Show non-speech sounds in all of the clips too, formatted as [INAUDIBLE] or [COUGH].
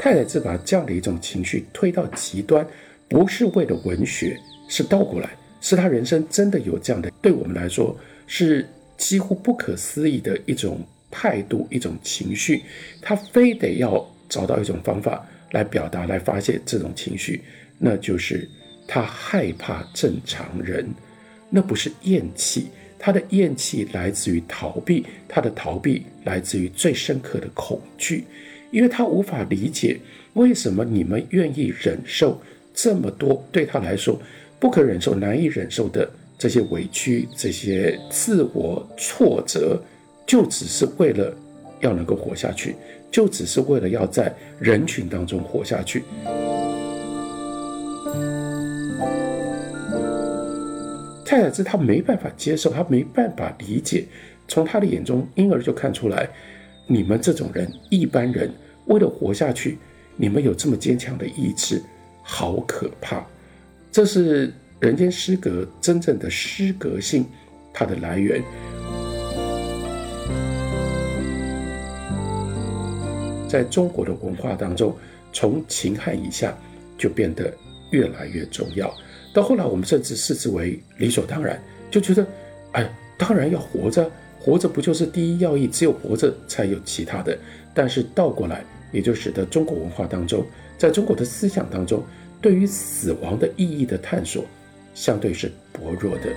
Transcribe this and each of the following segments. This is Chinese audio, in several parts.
太宰治把这样的一种情绪推到极端，不是为了文学，是倒过来，是他人生真的有这样的，对我们来说是几乎不可思议的一种态度、一种情绪，他非得要找到一种方法来表达、来发泄这种情绪，那就是他害怕正常人，那不是厌弃。他的厌弃来自于逃避，他的逃避来自于最深刻的恐惧，因为他无法理解为什么你们愿意忍受这么多对他来说不可忍受、难以忍受的这些委屈、这些自我挫折，就只是为了要能够活下去，就只是为了要在人群当中活下去。太宰治他没办法接受，他没办法理解，从他的眼中，因而就看出来，你们这种人，一般人为了活下去，你们有这么坚强的意志，好可怕。这是人间失格真正的失格性，它的来源，在中国的文化当中，从秦汉以下就变得越来越重要。到后来，我们甚至视之为理所当然，就觉得，哎，当然要活着，活着不就是第一要义？只有活着才有其他的。但是倒过来，也就使得中国文化当中，在中国的思想当中，对于死亡的意义的探索，相对是薄弱的。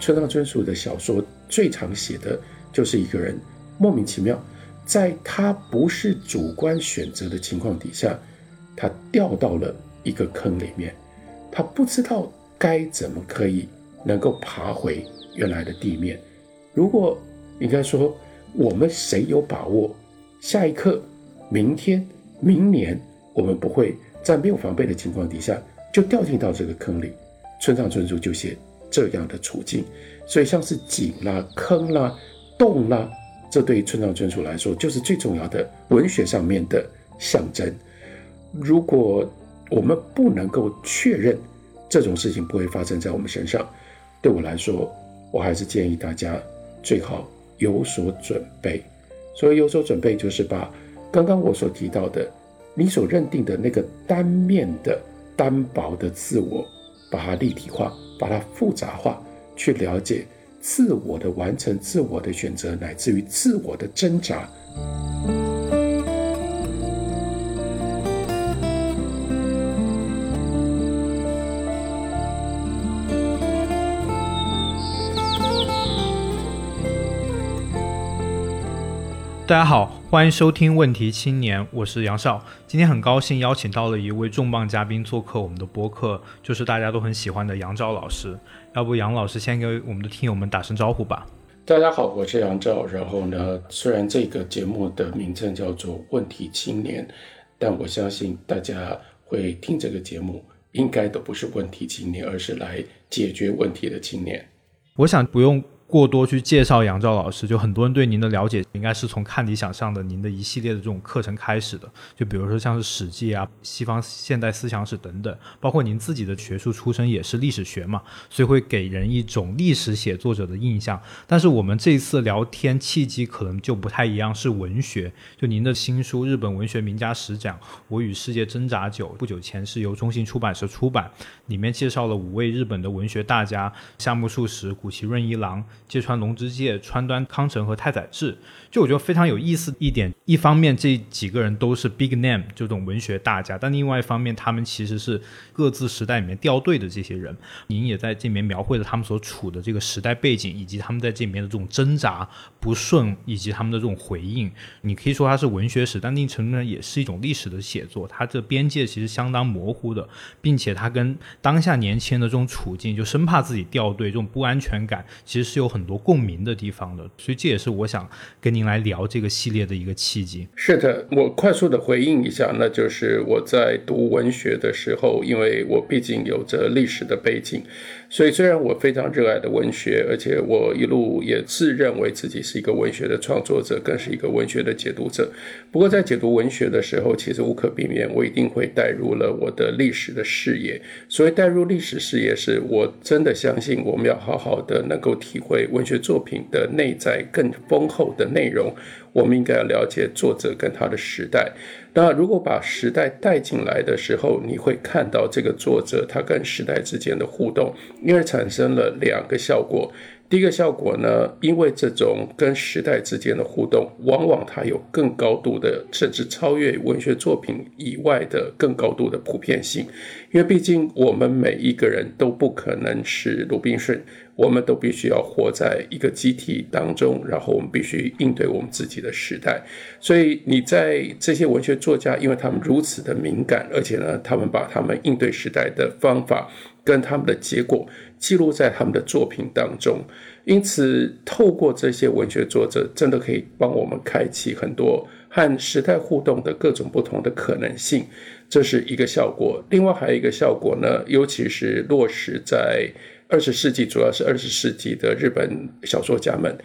村上春树的小说最常写的就是一个人莫名其妙。在他不是主观选择的情况底下，他掉到了一个坑里面，他不知道该怎么可以能够爬回原来的地面。如果应该说，我们谁有把握，下一刻、明天、明年，我们不会在没有防备的情况底下就掉进到这个坑里？村上春树就写这样的处境，所以像是井啦、坑啦、洞啦。这对于村上春树来说，就是最重要的文学上面的象征。如果我们不能够确认这种事情不会发生在我们身上，对我来说，我还是建议大家最好有所准备。所以有所准备，就是把刚刚我所提到的你所认定的那个单面的单薄的自我，把它立体化，把它复杂化，去了解。自我的完成，自我的选择，乃至于自我的挣扎。大家好，欢迎收听《问题青年》，我是杨少。今天很高兴邀请到了一位重磅嘉宾做客我们的播客，就是大家都很喜欢的杨照老师。要不杨老师先给我们的听友们打声招呼吧。大家好，我是杨照。然后呢，虽然这个节目的名称叫做《问题青年》，但我相信大家会听这个节目，应该都不是问题青年，而是来解决问题的青年。我想不用。过多去介绍杨照老师，就很多人对您的了解应该是从看理想上的您的一系列的这种课程开始的。就比如说像是《史记》啊、西方现代思想史等等，包括您自己的学术出身也是历史学嘛，所以会给人一种历史写作者的印象。但是我们这次聊天契机可能就不太一样，是文学。就您的新书《日本文学名家十讲：我与世界挣扎久》，不久前是由中信出版社出版，里面介绍了五位日本的文学大家：夏目漱石、谷崎润一郎。芥川龙之介、川端康成和太宰治，就我觉得非常有意思一点。一方面，这几个人都是 big name 这种文学大家，但另外一方面，他们其实是各自时代里面掉队的这些人。您也在这里面描绘了他们所处的这个时代背景，以及他们在这里面的这种挣扎、不顺，以及他们的这种回应。你可以说它是文学史，但另一程度上也是一种历史的写作。它这边界其实相当模糊的，并且它跟当下年轻人的这种处境，就生怕自己掉队，这种不安全感，其实是。有很多共鸣的地方的，所以这也是我想跟您来聊这个系列的一个契机。是的，我快速的回应一下，那就是我在读文学的时候，因为我毕竟有着历史的背景，所以虽然我非常热爱的文学，而且我一路也自认为自己是一个文学的创作者，更是一个文学的解读者。不过在解读文学的时候，其实无可避免，我一定会带入了我的历史的视野。所以带入历史视野，是我真的相信我们要好好的能够体会文学作品的内在更丰厚的内容。我们应该要了解作者跟他的时代。那如果把时代带进来的时候，你会看到这个作者他跟时代之间的互动，因而产生了两个效果。第一个效果呢，因为这种跟时代之间的互动，往往它有更高度的，甚至超越文学作品以外的更高度的普遍性。因为毕竟我们每一个人都不可能是鲁滨逊，我们都必须要活在一个集体当中，然后我们必须应对我们自己的时代。所以你在这些文学作家，因为他们如此的敏感，而且呢，他们把他们应对时代的方法跟他们的结果。记录在他们的作品当中，因此透过这些文学作者，真的可以帮我们开启很多和时代互动的各种不同的可能性，这是一个效果。另外还有一个效果呢，尤其是落实在二十世纪，主要是二十世纪的日本小说家们，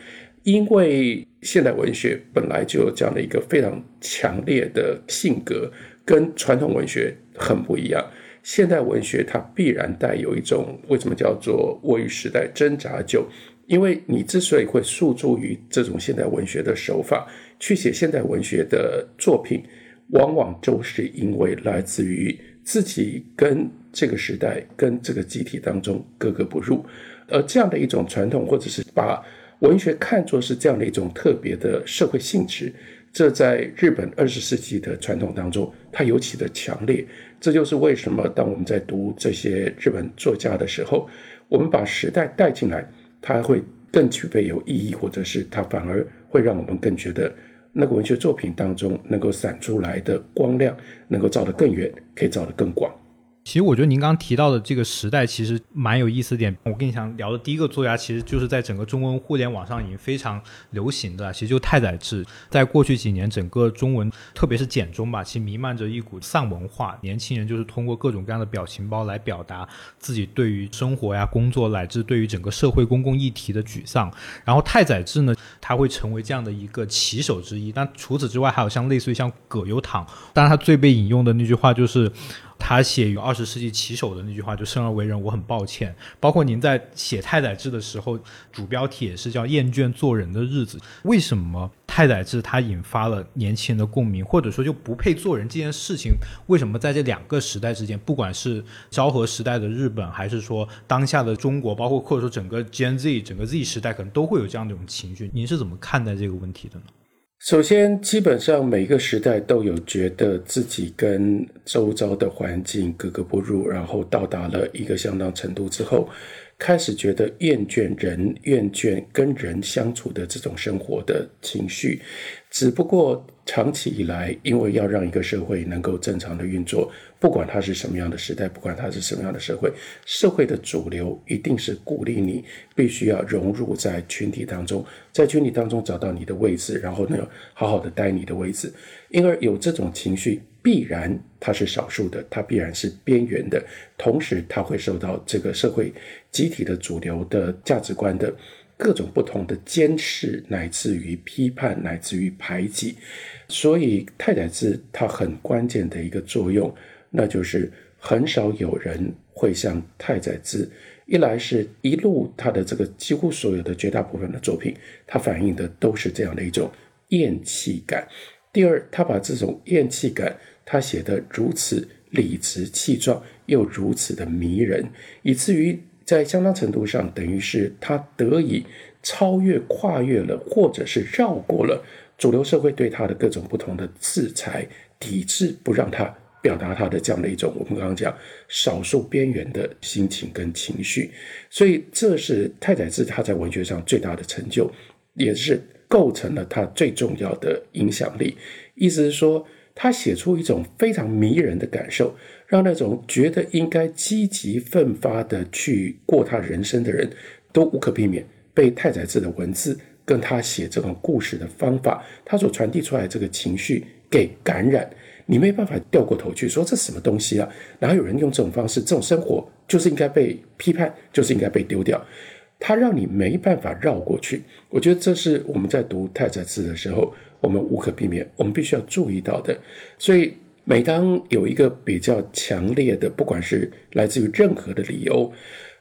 因为现代文学本来就有这样的一个非常强烈的性格，跟传统文学很不一样。现代文学它必然带有一种为什么叫做“卧于时代挣扎就”，因为你之所以会诉诸于这种现代文学的手法去写现代文学的作品，往往就是因为来自于自己跟这个时代、跟这个集体当中格格不入，而这样的一种传统，或者是把文学看作是这样的一种特别的社会性质。这在日本二十世纪的传统当中，它尤其的强烈。这就是为什么当我们在读这些日本作家的时候，我们把时代带进来，它会更具备有意义，或者是它反而会让我们更觉得那个文学作品当中能够闪出来的光亮，能够照得更远，可以照得更广。其实我觉得您刚刚提到的这个时代其实蛮有意思点。我跟你想聊的第一个作家，其实就是在整个中文互联网上已经非常流行的，其实就太宰治。在过去几年，整个中文，特别是简中吧，其实弥漫着一股丧文化。年轻人就是通过各种各样的表情包来表达自己对于生活呀、工作乃至对于整个社会公共议题的沮丧。然后太宰治呢，他会成为这样的一个旗手之一。但除此之外，还有像类似于像葛优躺，当然他最被引用的那句话就是。他写于二十世纪旗手的那句话就生而为人，我很抱歉。包括您在写太宰治的时候，主标题也是叫厌倦做人的日子。为什么太宰治他引发了年轻人的共鸣，或者说就不配做人这件事情？为什么在这两个时代之间，不管是昭和时代的日本，还是说当下的中国，包括或者说整个 Gen Z 整个 Z 时代，可能都会有这样的一种情绪？您是怎么看待这个问题的呢？首先，基本上每个时代都有觉得自己跟周遭的环境格格不入，然后到达了一个相当程度之后，开始觉得厌倦人、厌倦跟人相处的这种生活的情绪。只不过长期以来，因为要让一个社会能够正常的运作。不管它是什么样的时代，不管它是什么样的社会，社会的主流一定是鼓励你必须要融入在群体当中，在群体当中找到你的位置，然后呢，好好的待你的位置。因而有这种情绪，必然它是少数的，它必然是边缘的，同时它会受到这个社会集体的主流的价值观的各种不同的监视，乃至于批判，乃至于排挤。所以太宰治他很关键的一个作用。那就是很少有人会像太宰治，一来是一路他的这个几乎所有的绝大部分的作品，他反映的都是这样的一种厌弃感。第二，他把这种厌弃感，他写得如此理直气壮，又如此的迷人，以至于在相当程度上，等于是他得以超越、跨越了，或者是绕过了主流社会对他的各种不同的制裁、抵制，不让他。表达他的这样的一种，我们刚刚讲少数边缘的心情跟情绪，所以这是太宰治他在文学上最大的成就，也是构成了他最重要的影响力。意思是说，他写出一种非常迷人的感受，让那种觉得应该积极奋发的去过他人生的人都无可避免被太宰治的文字跟他写这种故事的方法，他所传递出来这个情绪给感染，你没办法掉过头去说这什么东西啊？哪有人用这种方式？这种生活就是应该被批判，就是应该被丢掉。他让你没办法绕过去。我觉得这是我们在读太宰治的时候，我们无可避免，我们必须要注意到的。所以，每当有一个比较强烈的，不管是来自于任何的理由，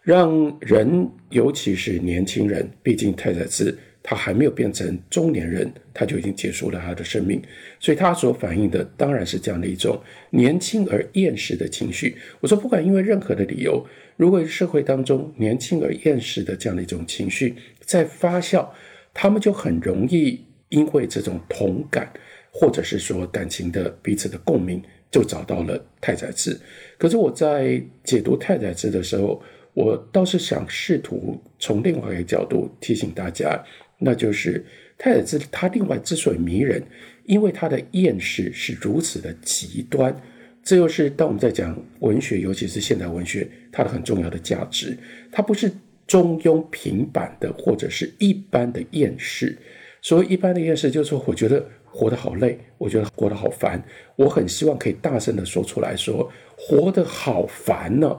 让人，尤其是年轻人，毕竟太宰治他还没有变成中年人，他就已经结束了他的生命，所以他所反映的当然是这样的一种年轻而厌世的情绪。我说，不管因为任何的理由，如果社会当中年轻而厌世的这样的一种情绪在发酵，他们就很容易因为这种同感，或者是说感情的彼此的共鸣，就找到了太宰治。可是我在解读太宰治的时候，我倒是想试图从另外一个角度提醒大家，那就是太宰治他另外之所以迷人，因为他的厌世是如此的极端。这又是当我们在讲文学，尤其是现代文学，它的很重要的价值。它不是中庸平板的，或者是一般的厌世。所谓一般的厌世，就是说我觉得活得好累，我觉得活得好烦，我很希望可以大声的说出来说活得好烦呢。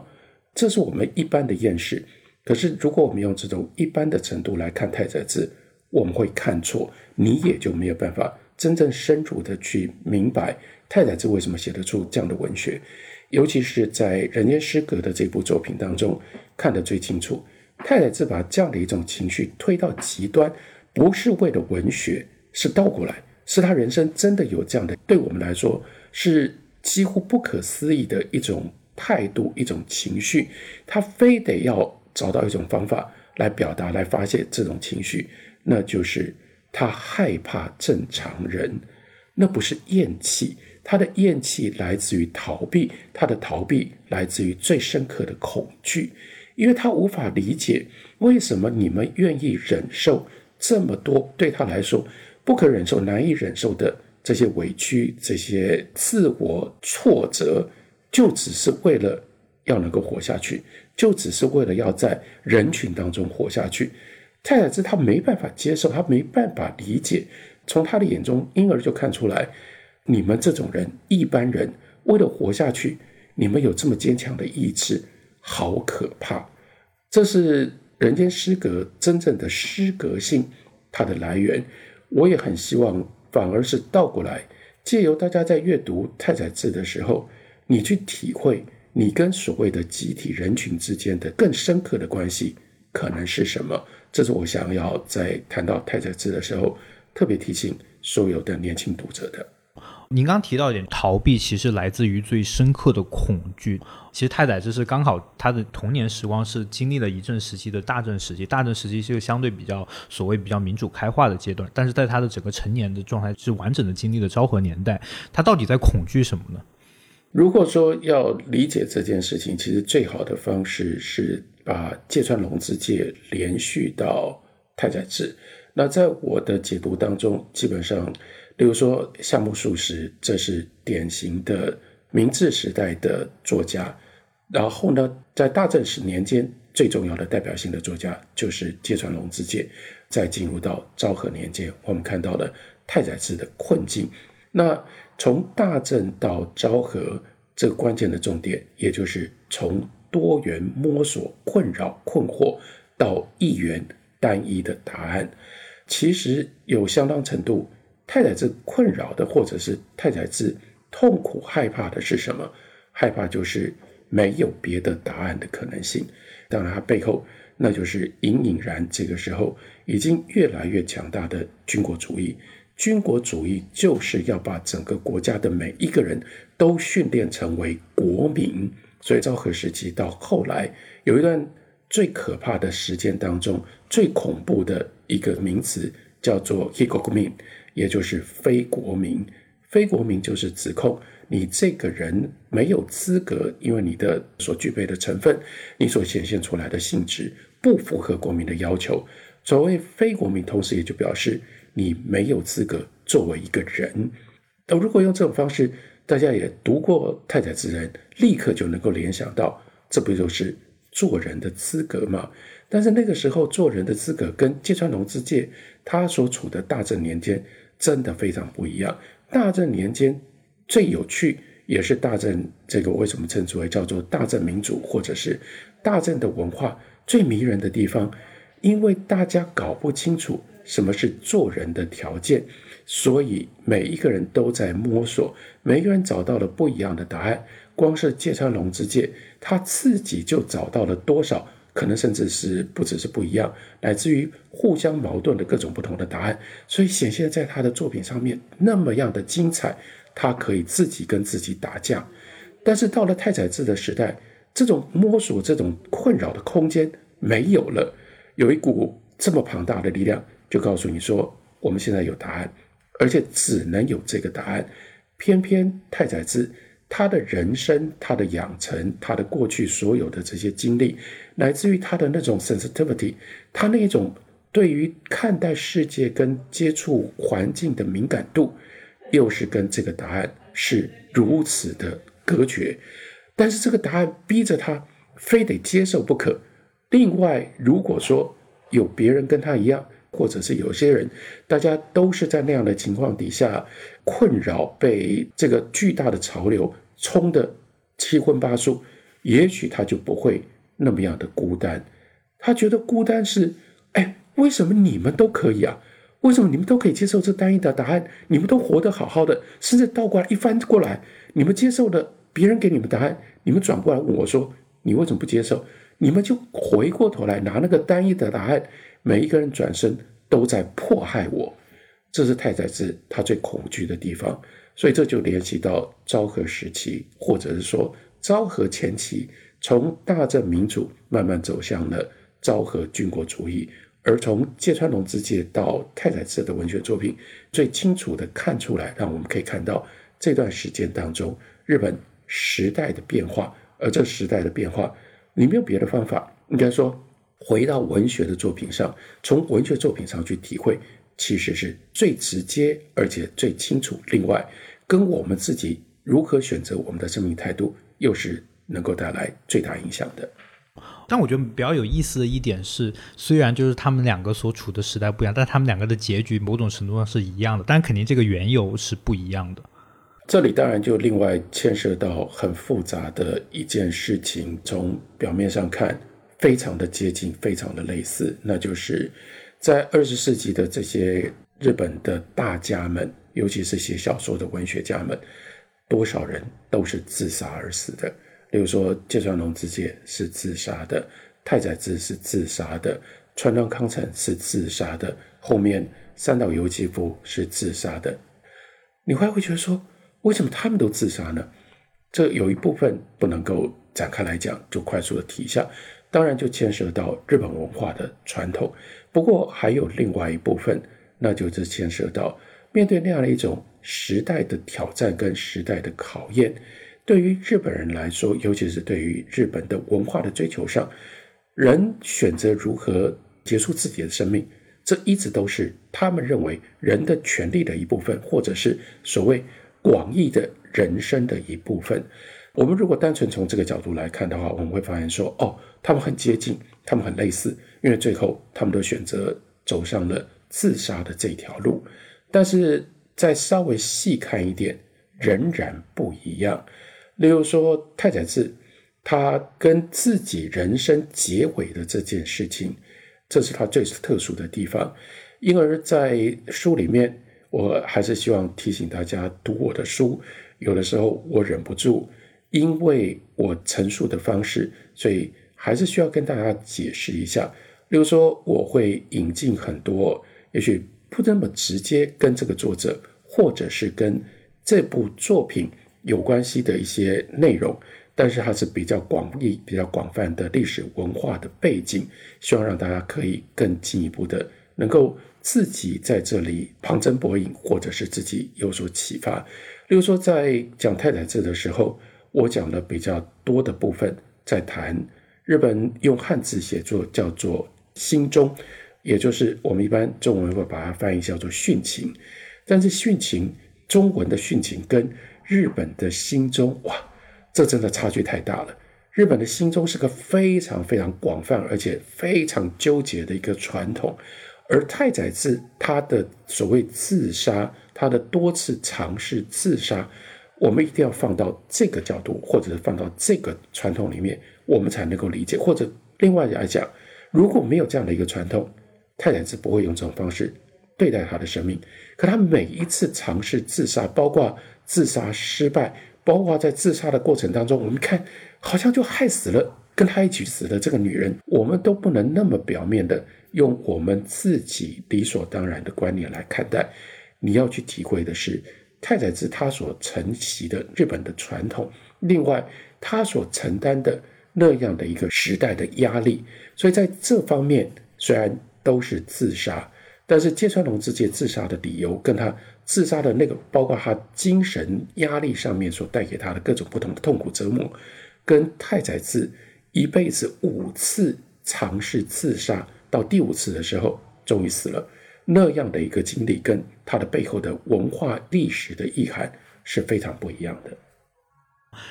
这是我们一般的厌世，可是如果我们用这种一般的程度来看太宰治，我们会看错，你也就没有办法真正深入的去明白太宰治为什么写得出这样的文学，尤其是在《人间失格》的这部作品当中看得最清楚。太宰治把这样的一种情绪推到极端，不是为了文学，是倒过来，是他人生真的有这样的，对我们来说是几乎不可思议的一种。态度一种情绪，他非得要找到一种方法来表达、来发泄这种情绪，那就是他害怕正常人，那不是厌弃，他的厌弃来自于逃避，他的逃避来自于最深刻的恐惧，因为他无法理解为什么你们愿意忍受这么多对他来说不可忍受、难以忍受的这些委屈、这些自我挫折。就只是为了要能够活下去，就只是为了要在人群当中活下去。太宰治他没办法接受，他没办法理解。从他的眼中，婴儿就看出来，你们这种人，一般人为了活下去，你们有这么坚强的意志，好可怕。这是人间失格真正的失格性，它的来源。我也很希望，反而是倒过来，借由大家在阅读太宰治的时候。你去体会你跟所谓的集体人群之间的更深刻的关系可能是什么？这是我想要在谈到太宰治的时候特别提醒所有的年轻读者的。您刚提到一点，逃避其实来自于最深刻的恐惧。其实太宰治是刚好他的童年时光是经历了一阵时期的大正时期，大正时期是一个相对比较所谓比较民主开化的阶段，但是在他的整个成年的状态是完整的经历了昭和年代。他到底在恐惧什么呢？如果说要理解这件事情，其实最好的方式是把芥川龙之介连续到太宰治。那在我的解读当中，基本上，例如说夏目漱石，这是典型的明治时代的作家。然后呢，在大正十年间，最重要的代表性的作家就是芥川龙之介。再进入到昭和年间，我们看到了太宰治的困境。那从大正到昭和，这个关键的重点，也就是从多元摸索、困扰、困惑，到一元单一的答案，其实有相当程度。太宰治困扰的，或者是太宰治痛苦、害怕的是什么？害怕就是没有别的答案的可能性。当然，它背后那就是隐隐然这个时候已经越来越强大的军国主义。军国主义就是要把整个国家的每一个人都训练成为国民，所以昭和时期到后来有一段最可怕的时间当中，最恐怖的一个名词叫做 “hikokumin”，也就是非国民。非国民就是指控你这个人没有资格，因为你的所具备的成分，你所显现出来的性质不符合国民的要求。所谓非国民，同时也就表示。你没有资格作为一个人。那如果用这种方式，大家也读过太宰治人，立刻就能够联想到，这不就是做人的资格吗。但是那个时候做人的资格跟芥川龙之介他所处的大正年间真的非常不一样。大正年间最有趣，也是大正这个为什么称之为叫做大正民主，或者是大正的文化最迷人的地方，因为大家搞不清楚什么是做人的条件，所以每一个人都在摸索，每个人找到了不一样的答案。光是芥川龙之介，他自己就找到了多少？可能甚至是不只是不一样，乃至于互相矛盾的各种不同的答案，所以显现在他的作品上面那么样的精彩，他可以自己跟自己打架。但是到了太宰治的时代，这种摸索、这种困扰的空间没有了，有一股这么庞大的力量，就告诉你说，我们现在有答案，而且只能有这个答案。偏偏太宰治。他的人生，他的养成，他的过去所有的这些经历，乃至于他的那种 sensitivity，他那一种对于看待世界跟接触环境的敏感度，又是跟这个答案是如此的隔绝。但是这个答案逼着他非得接受不可。另外，如果说有别人跟他一样，或者是有些人，大家都是在那样的情况底下困扰，被这个巨大的潮流。冲的七荤八素，也许他就不会那么样的孤单。他觉得孤单是，哎，为什么你们都可以啊？为什么你们都可以接受这单一的答案？你们都活得好好的，甚至倒过来一翻过来，你们接受了别人给你们答案，你们转过来问我说，你为什么不接受？你们就回过头来拿那个单一的答案，每一个人转身都在迫害我。这是太宰治他最恐惧的地方。所以这就联系到昭和时期，或者是说昭和前期，从大正民主慢慢走向了昭和军国主义，而从芥川龙之介到太宰治的文学作品，最清楚的看出来，让我们可以看到这段时间当中日本时代的变化，而这时代的变化，你没有别的方法，应该说回到文学的作品上，从文学作品上去体会。其实是最直接，而且最清楚。另外，跟我们自己如何选择我们的生命态度，又是能够带来最大影响的。但我觉得比较有意思的一点是，虽然就是他们两个所处的时代不一样，但他们两个的结局某种程度上是一样的。但肯定这个缘由是不一样的。这里当然就另外牵涉到很复杂的一件事情。从表面上看，非常的接近，非常的类似，那就是。在二十世纪的这些日本的大家们，尤其是写小说的文学家们，多少人都是自杀而死的。例如说，芥川龙之介是自杀的，太宰治是自杀的，川端康成是自杀的，后面三岛由纪夫是自杀的。你会会觉得说，为什么他们都自杀呢？这有一部分不能够展开来讲，就快速的提一下。当然，就牵涉到日本文化的传统。不过，还有另外一部分，那就是牵涉到面对那样的一种时代的挑战跟时代的考验，对于日本人来说，尤其是对于日本的文化的追求上，人选择如何结束自己的生命，这一直都是他们认为人的权利的一部分，或者是所谓广义的人生的一部分。我们如果单纯从这个角度来看的话，我们会发现说，哦，他们很接近，他们很类似，因为最后他们都选择走上了自杀的这条路。但是再稍微细看一点，仍然不一样。例如说，太宰治他跟自己人生结尾的这件事情，这是他最特殊的地方。因而，在书里面，我还是希望提醒大家读我的书，有的时候我忍不住。因为我陈述的方式，所以还是需要跟大家解释一下。例如说，我会引进很多，也许不那么直接跟这个作者，或者是跟这部作品有关系的一些内容，但是它是比较广义、比较广泛的历史文化的背景，希望让大家可以更进一步的能够自己在这里旁征博引，或者是自己有所启发。例如说，在讲太宰治的时候。我讲的比较多的部分，在谈日本用汉字写作叫做“心中”，也就是我们一般中文会把它翻译叫做“殉情”。但是殉情，中文的殉情跟日本的心中，哇，这真的差距太大了。日本的心中是个非常非常广泛而且非常纠结的一个传统。而太宰治他的所谓自杀，他的多次尝试自杀，我们一定要放到这个角度，或者是放到这个传统里面，我们才能够理解。或者另外来讲，如果没有这样的一个传统，太宰治不会用这种方式对待他的生命。可他每一次尝试自杀，包括自杀失败，包括在自杀的过程当中，我们看好像就害死了跟他一起死的这个女人，我们都不能那么表面的。用我们自己理所当然的观念来看待，你要去体会的是太宰治他所承袭的日本的传统，另外他所承担的那样的一个时代的压力。所以在这方面，虽然都是自杀，但是芥川龙之介自杀的理由，跟他自杀的那个，包括他精神压力上面所带给他的各种不同的痛苦折磨，跟太宰治一辈子五次尝试自杀。到第五次的时候，终于死了。那样的一个经历，跟它的背后的文化历史的意涵是非常不一样的。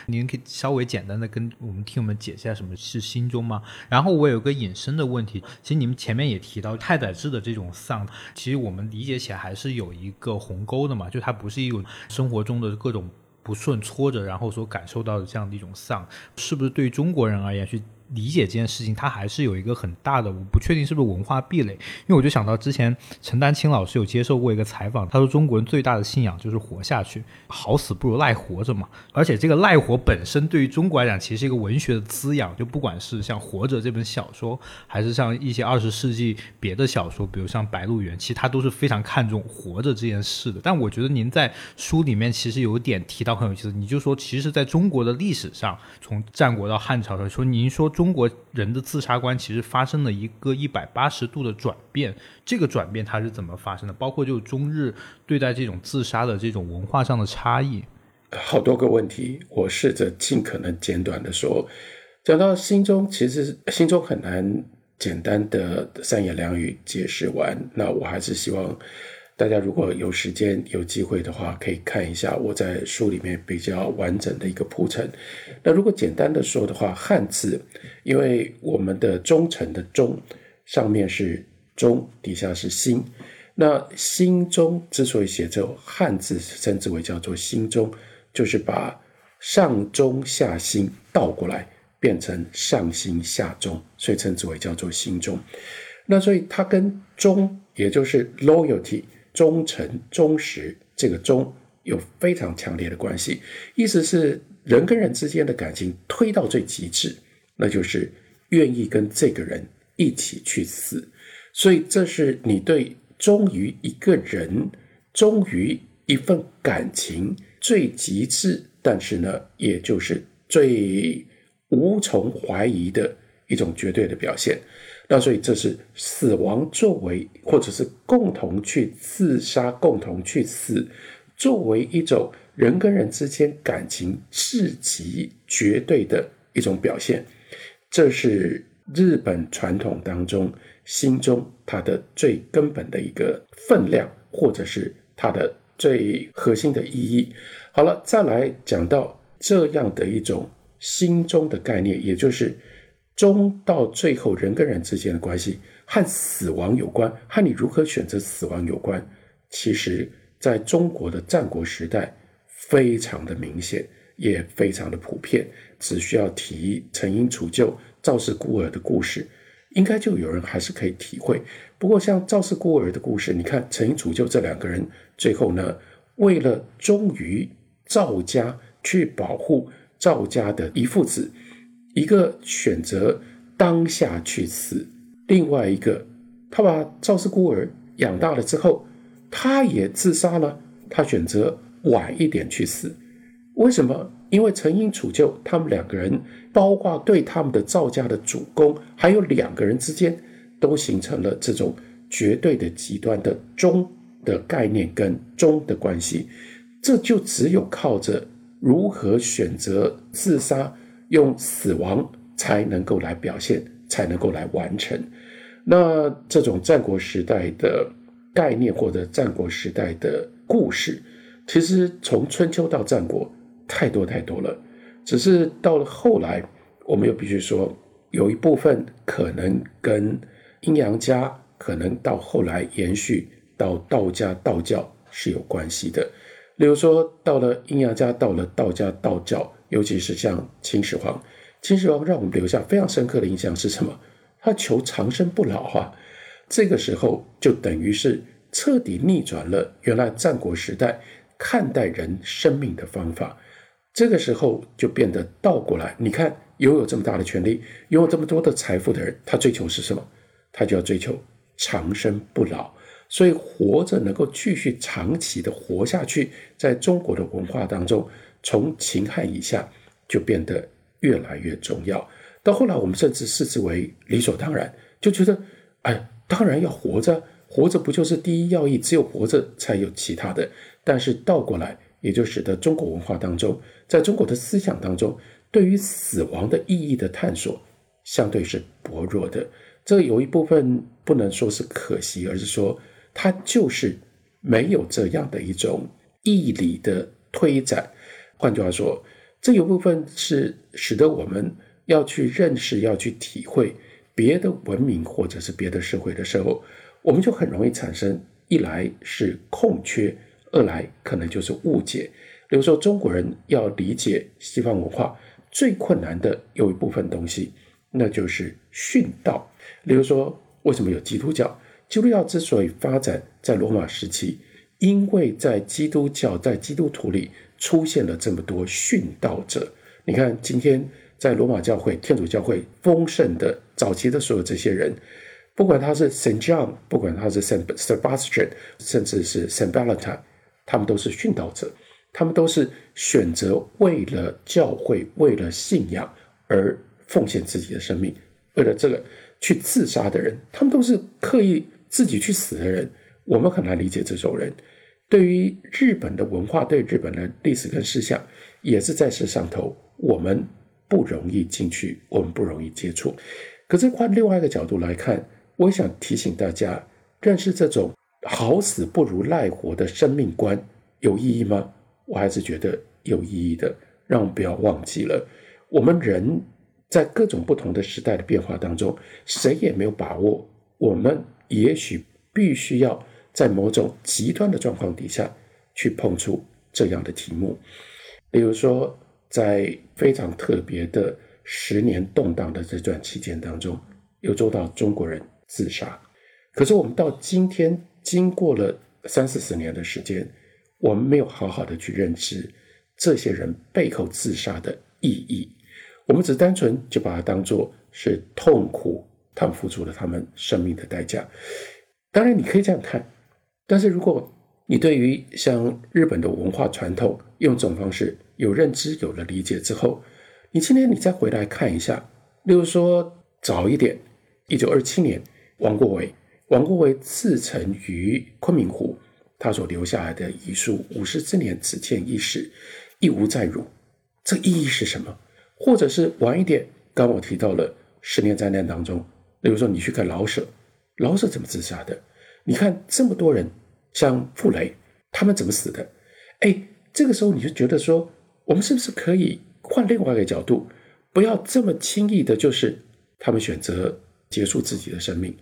您可以稍微简单的跟我们听我们解释下什么是心中吗？然后我有个引申的问题，其实你们前面也提到太宰治的这种丧，其实我们理解起来还是有一个鸿沟的嘛，就它不是一种生活中的各种不顺挫折，然后所感受到的这样的一种丧，是不是对中国人而言去？理解这件事情，它还是有一个很大的，我不确定是不是文化壁垒。因为我就想到之前陈丹青老师有接受过一个采访，他说中国人最大的信仰就是活下去，好死不如赖活着嘛。而且这个赖活本身对于中国来讲，其实是一个文学的滋养。就不管是像《活着》这本小说，还是像一些二十世纪别的小说，比如像《白鹿原》，其实他都是非常看重活着这件事的。但我觉得您在书里面其实有点提到很有意思，你就说其实，在中国的历史上，从战国到汉朝的时候，说您说。中国人的自杀观其实发生了一个一百八十度的转变，这个转变它是怎么发生的？包括就中日对待这种自杀的这种文化上的差异，好多个问题，我试着尽可能简短的说。讲到心中，其实心中很难简单的三言两语解释完，那我还是希望。大家如果有时间、有机会的话，可以看一下我在书里面比较完整的一个铺陈。那如果简单的说的话，汉字，因为我们的忠诚的忠上面是忠，底下是心。那心中之所以写作汉字，称之为叫做心中，就是把上中下心倒过来，变成上心下忠，所以称之为叫做心中。那所以它跟忠，也就是 loyalty。忠诚、忠实，这个忠有非常强烈的关系。意思是人跟人之间的感情推到最极致，那就是愿意跟这个人一起去死。所以这是你对忠于一个人、忠于一份感情最极致，但是呢，也就是最无从怀疑的一种绝对的表现。那所以这是死亡作为，或者是共同去自杀、共同去死，作为一种人跟人之间感情至极绝对的一种表现。这是日本传统当中心中它的最根本的一个分量，或者是它的最核心的意义。好了，再来讲到这样的一种心中的概念，也就是。终到最后，人跟人之间的关系和死亡有关，和你如何选择死亡有关。其实，在中国的战国时代，非常的明显，也非常的普遍。只需要提陈英除旧、赵氏孤儿的故事，应该就有人还是可以体会。不过，像赵氏孤儿的故事，你看陈英除旧这两个人，最后呢，为了忠于赵家，去保护赵家的一父子。一个选择当下去死，另外一个，他把赵氏孤儿养大了之后，他也自杀了。他选择晚一点去死，为什么？因为陈英楚就他们两个人，包括对他们的赵家的主公，还有两个人之间，都形成了这种绝对的极端的忠的概念跟忠的关系。这就只有靠着如何选择自杀。用死亡才能够来表现，才能够来完成。那这种战国时代的概念或者战国时代的故事，其实从春秋到战国太多太多了。只是到了后来，我们又必须说，有一部分可能跟阴阳家，可能到后来延续到道家、道教是有关系的。例如说，到了阴阳家，到了道家、道教，尤其是像秦始皇，秦始皇让我们留下非常深刻的印象是什么？他求长生不老啊！这个时候就等于是彻底逆转了原来战国时代看待人生命的方法。这个时候就变得倒过来，你看，拥有这么大的权利，拥有这么多的财富的人，他追求是什么？他就要追求长生不老。所以，活着能够继续长期的活下去，在中国的文化当中，从秦汉以下就变得越来越重要。到后来，我们甚至视之为理所当然，就觉得，哎，当然要活着，活着不就是第一要义？只有活着才有其他的。但是倒过来，也就使得中国文化当中，在中国的思想当中，对于死亡的意义的探索，相对是薄弱的。这有一部分不能说是可惜，而是说。它就是没有这样的一种义理的推展。换句话说，这有部分是使得我们要去认识、要去体会别的文明或者是别的社会的时候，我们就很容易产生：一来是空缺，二来可能就是误解。比如说，中国人要理解西方文化最困难的有一部分东西，那就是殉道。比如说，为什么有基督教？基督教之所以发展在罗马时期，因为在基督教在基督徒里出现了这么多殉道者。你看，今天在罗马教会、天主教会丰盛的早期的所有这些人，不管他是 Saint John，不管他是 Saint Sebastian，甚至是 Saint Valentine，他们都是殉道者。他们都是选择为了教会、为了信仰而奉献自己的生命，为了这个去自杀的人，他们都是刻意。自己去死的人，我们很难理解这种人。对于日本的文化，对日本的历史跟思想，也是在这上头，我们不容易进去，我们不容易接触。可是换另外一个角度来看，我也想提醒大家，认识这种好死不如赖活的生命观有意义吗？我还是觉得有意义的。让我们不要忘记了，我们人在各种不同的时代的变化当中，谁也没有把握我们。也许必须要在某种极端的状况底下去碰触这样的题目，比如说在非常特别的十年动荡的这段期间当中，有做到中国人自杀。可是我们到今天，经过了三四十年的时间，我们没有好好的去认知这些人背后自杀的意义，我们只单纯就把它当做是痛苦。他们付出了他们生命的代价。当然，你可以这样看，但是如果你对于像日本的文化传统用这种方式有认知、有了理解之后，你今天你再回来看一下，例如说早一点，一九二七年，王国维，王国维自沉于昆明湖，他所留下来的遗书“五十之年，只见一史，一无再辱”，这意义是什么？或者是晚一点，刚我提到了十年灾难当中。比如说，你去看老舍，老舍怎么自杀的？你看这么多人，像傅雷，他们怎么死的？哎，这个时候你就觉得说，我们是不是可以换另外一个角度，不要这么轻易的，就是他们选择结束自己的生命，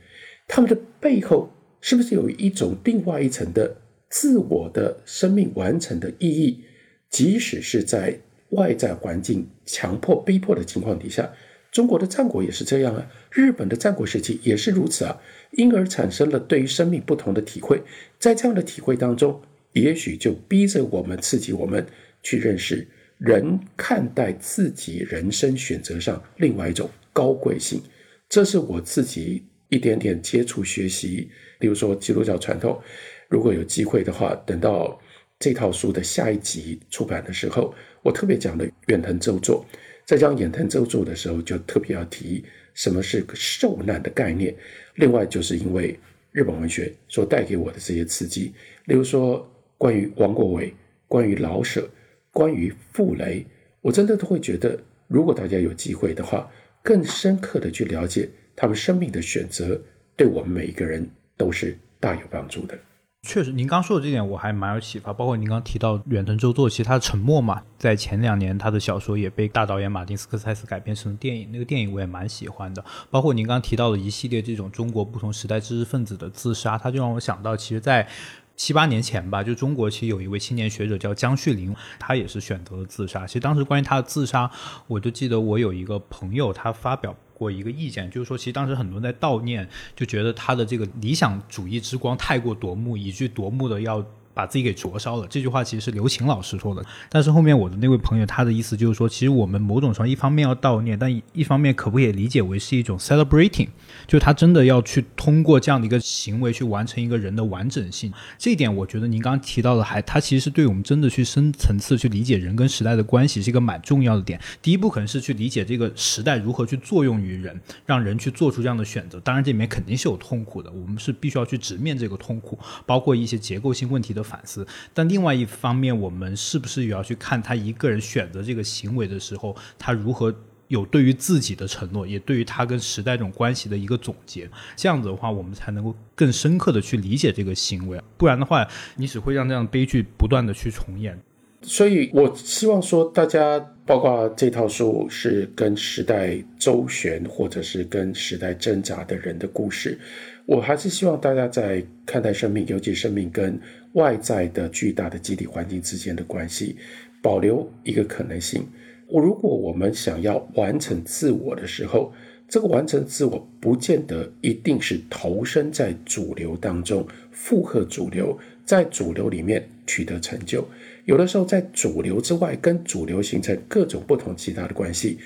他们的背后是不是有一种另外一层的自我的生命完成的意义？即使是在外在环境强迫、逼迫的情况底下。中国的战国也是这样啊，日本的战国时期也是如此啊，因而产生了对于生命不同的体会。在这样的体会当中，也许就逼着我们、刺激我们去认识人看待自己人生选择上另外一种高贵性。这是我自己一点点接触学习，比如说基督教传统。如果有机会的话，等到这套书的下一集出版的时候，我特别讲的远藤周作。在讲远藤周作的时候，就特别要提什么是受难的概念。另外，就是因为日本文学所带给我的这些刺激，例如说关于王国维、关于老舍、关于傅雷，我真的都会觉得，如果大家有机会的话，更深刻的去了解他们生命的选择，对我们每一个人都是大有帮助的。确实，您刚说的这点我还蛮有启发。包括您刚提到远藤周作，其实他的沉默嘛，在前两年他的小说也被大导演马丁斯科塞斯改编成电影，那个电影我也蛮喜欢的。包括您刚提到的一系列这种中国不同时代知识分子的自杀，他就让我想到，其实，在七八年前吧，就中国其实有一位青年学者叫江旭林，他也是选择了自杀。其实当时关于他的自杀，我就记得我有一个朋友，他发表。过一个意见，就是说，其实当时很多人在悼念，就觉得他的这个理想主义之光太过夺目，以至于夺目的要。把自己给灼烧了，这句话其实是刘擎老师说的。但是后面我的那位朋友，他的意思就是说，其实我们某种程度一方面要悼念，但一方面可不可以理解为是一种 celebrating，就他真的要去通过这样的一个行为去完成一个人的完整性。这一点，我觉得您刚刚提到的，还他其实对我们真的去深层次去理解人跟时代的关系是一个蛮重要的点。第一步可能是去理解这个时代如何去作用于人，让人去做出这样的选择。当然这里面肯定是有痛苦的，我们是必须要去直面这个痛苦，包括一些结构性问题的。反思，但另外一方面，我们是不是也要去看他一个人选择这个行为的时候，他如何有对于自己的承诺，也对于他跟时代这种关系的一个总结？这样子的话，我们才能够更深刻的去理解这个行为。不然的话，你只会让这样悲剧不断的去重演。所以我希望说，大家包括这套书是跟时代周旋，或者是跟时代挣扎的人的故事。我还是希望大家在看待生命，尤其生命跟外在的巨大的集体环境之间的关系，保留一个可能性。我如果我们想要完成自我的时候，这个完成自我不见得一定是投身在主流当中，附和主流，在主流里面取得成就。有的时候在主流之外，跟主流形成各种不同其他的关系，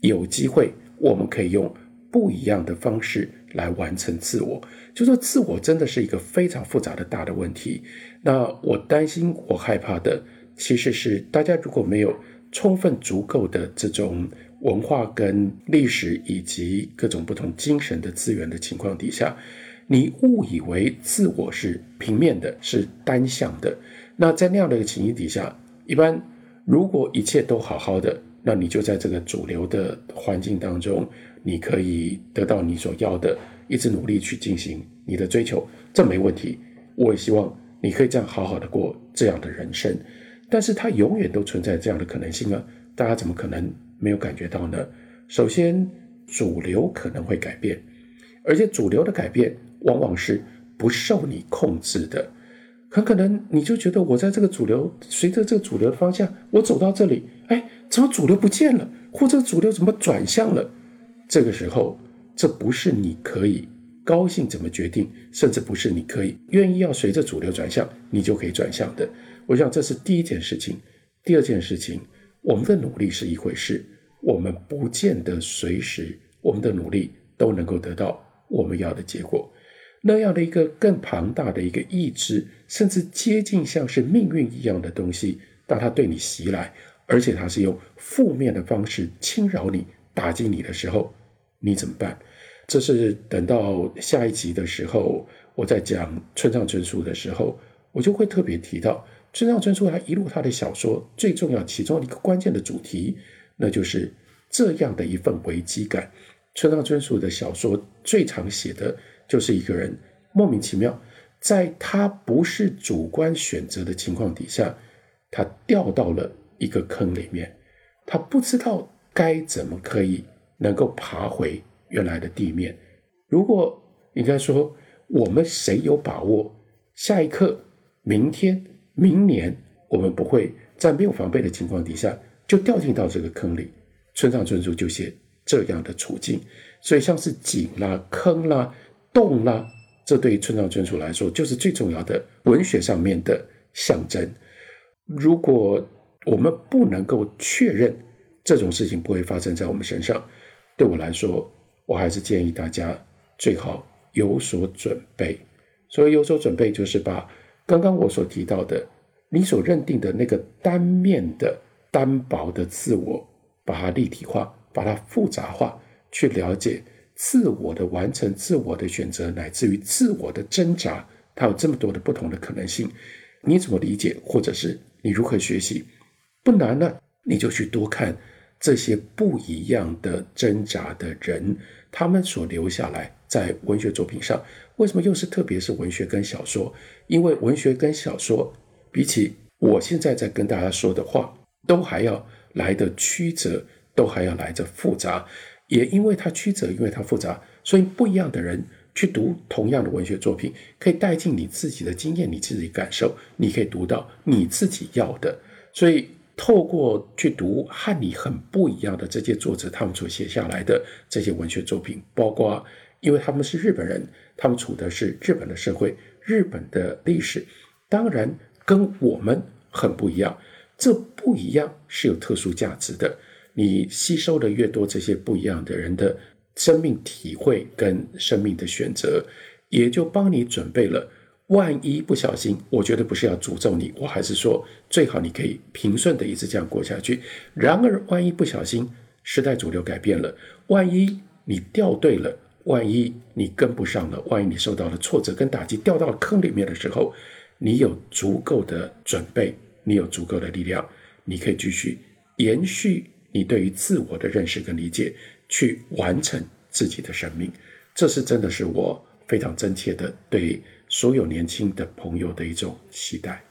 有机会我们可以用不一样的方式。来完成自我，就说自我真的是一个非常复杂的大的问题。那我担心，我害怕的其实是大家如果没有充分足够的这种文化跟历史以及各种不同精神的资源的情况底下，你误以为自我是平面的，是单向的。那在那样的一个情形底下，一般如果一切都好好的，那你就在这个主流的环境当中。你可以得到你所要的，一直努力去进行你的追求，这没问题。我也希望你可以这样好好的过这样的人生，但是它永远都存在这样的可能性啊！大家怎么可能没有感觉到呢？首先，主流可能会改变，而且主流的改变往往是不受你控制的。很可能你就觉得我在这个主流，随着这个主流的方向，我走到这里，哎，怎么主流不见了？或者主流怎么转向了？这个时候，这不是你可以高兴怎么决定，甚至不是你可以愿意要随着主流转向，你就可以转向的。我想这是第一件事情。第二件事情，我们的努力是一回事，我们不见得随时我们的努力都能够得到我们要的结果。那样的一个更庞大的一个意志，甚至接近像是命运一样的东西，当它对你袭来，而且它是用负面的方式侵扰你、打击你的时候。你怎么办？这是等到下一集的时候，我在讲村上春树的时候，我就会特别提到村上春树他一路他的小说最重要其中一个关键的主题，那就是这样的一份危机感。村上春树的小说最常写的就是一个人莫名其妙，在他不是主观选择的情况底下，他掉到了一个坑里面，他不知道该怎么可以。能够爬回原来的地面。如果应该说，我们谁有把握，下一刻、明天、明年，我们不会在没有防备的情况底下就掉进到这个坑里？村上春树就写这样的处境，所以像是井啦、坑啦、洞啦，这对于村上春树来说就是最重要的文学上面的象征。如果我们不能够确认这种事情不会发生在我们身上，对我来说，我还是建议大家最好有所准备。所以有所准备，就是把刚刚我所提到的，你所认定的那个单面的、单薄的自我，把它立体化，把它复杂化，去了解自我的完成、自我的选择，乃至于自我的挣扎，它有这么多的不同的可能性。你怎么理解，或者是你如何学习？不难呢，你就去多看。这些不一样的挣扎的人，他们所留下来在文学作品上。为什么又是特别是文学跟小说？因为文学跟小说比起我现在在跟大家说的话，都还要来的曲折，都还要来的复杂。也因为它曲折，因为它复杂，所以不一样的人去读同样的文学作品，可以带进你自己的经验、你自己感受，你可以读到你自己要的。所以透过去读和你很不一样的这些作者他们所写下来的这些文学作品，包括因为他们是日本人。他们处的是日本的社会，日本的历史，当然跟我们很不一样。这不一样是有特殊价值的。你吸收的越多，这些不一样的人的生命体会跟生命的选择，也就帮你准备了。万一不小心，我觉得不是要诅咒你，我还是说最好你可以平顺的一直这样过下去。然而，万一不小心，时代主流改变了，万一你掉队了。万一你跟不上了，万一你受到了挫折跟打击，掉到了坑里面的时候，你有足够的准备，你有足够的力量，你可以继续延续你对于自我的认识跟理解，去完成自己的生命。这是真的是我非常真切的对所有年轻的朋友的一种期待。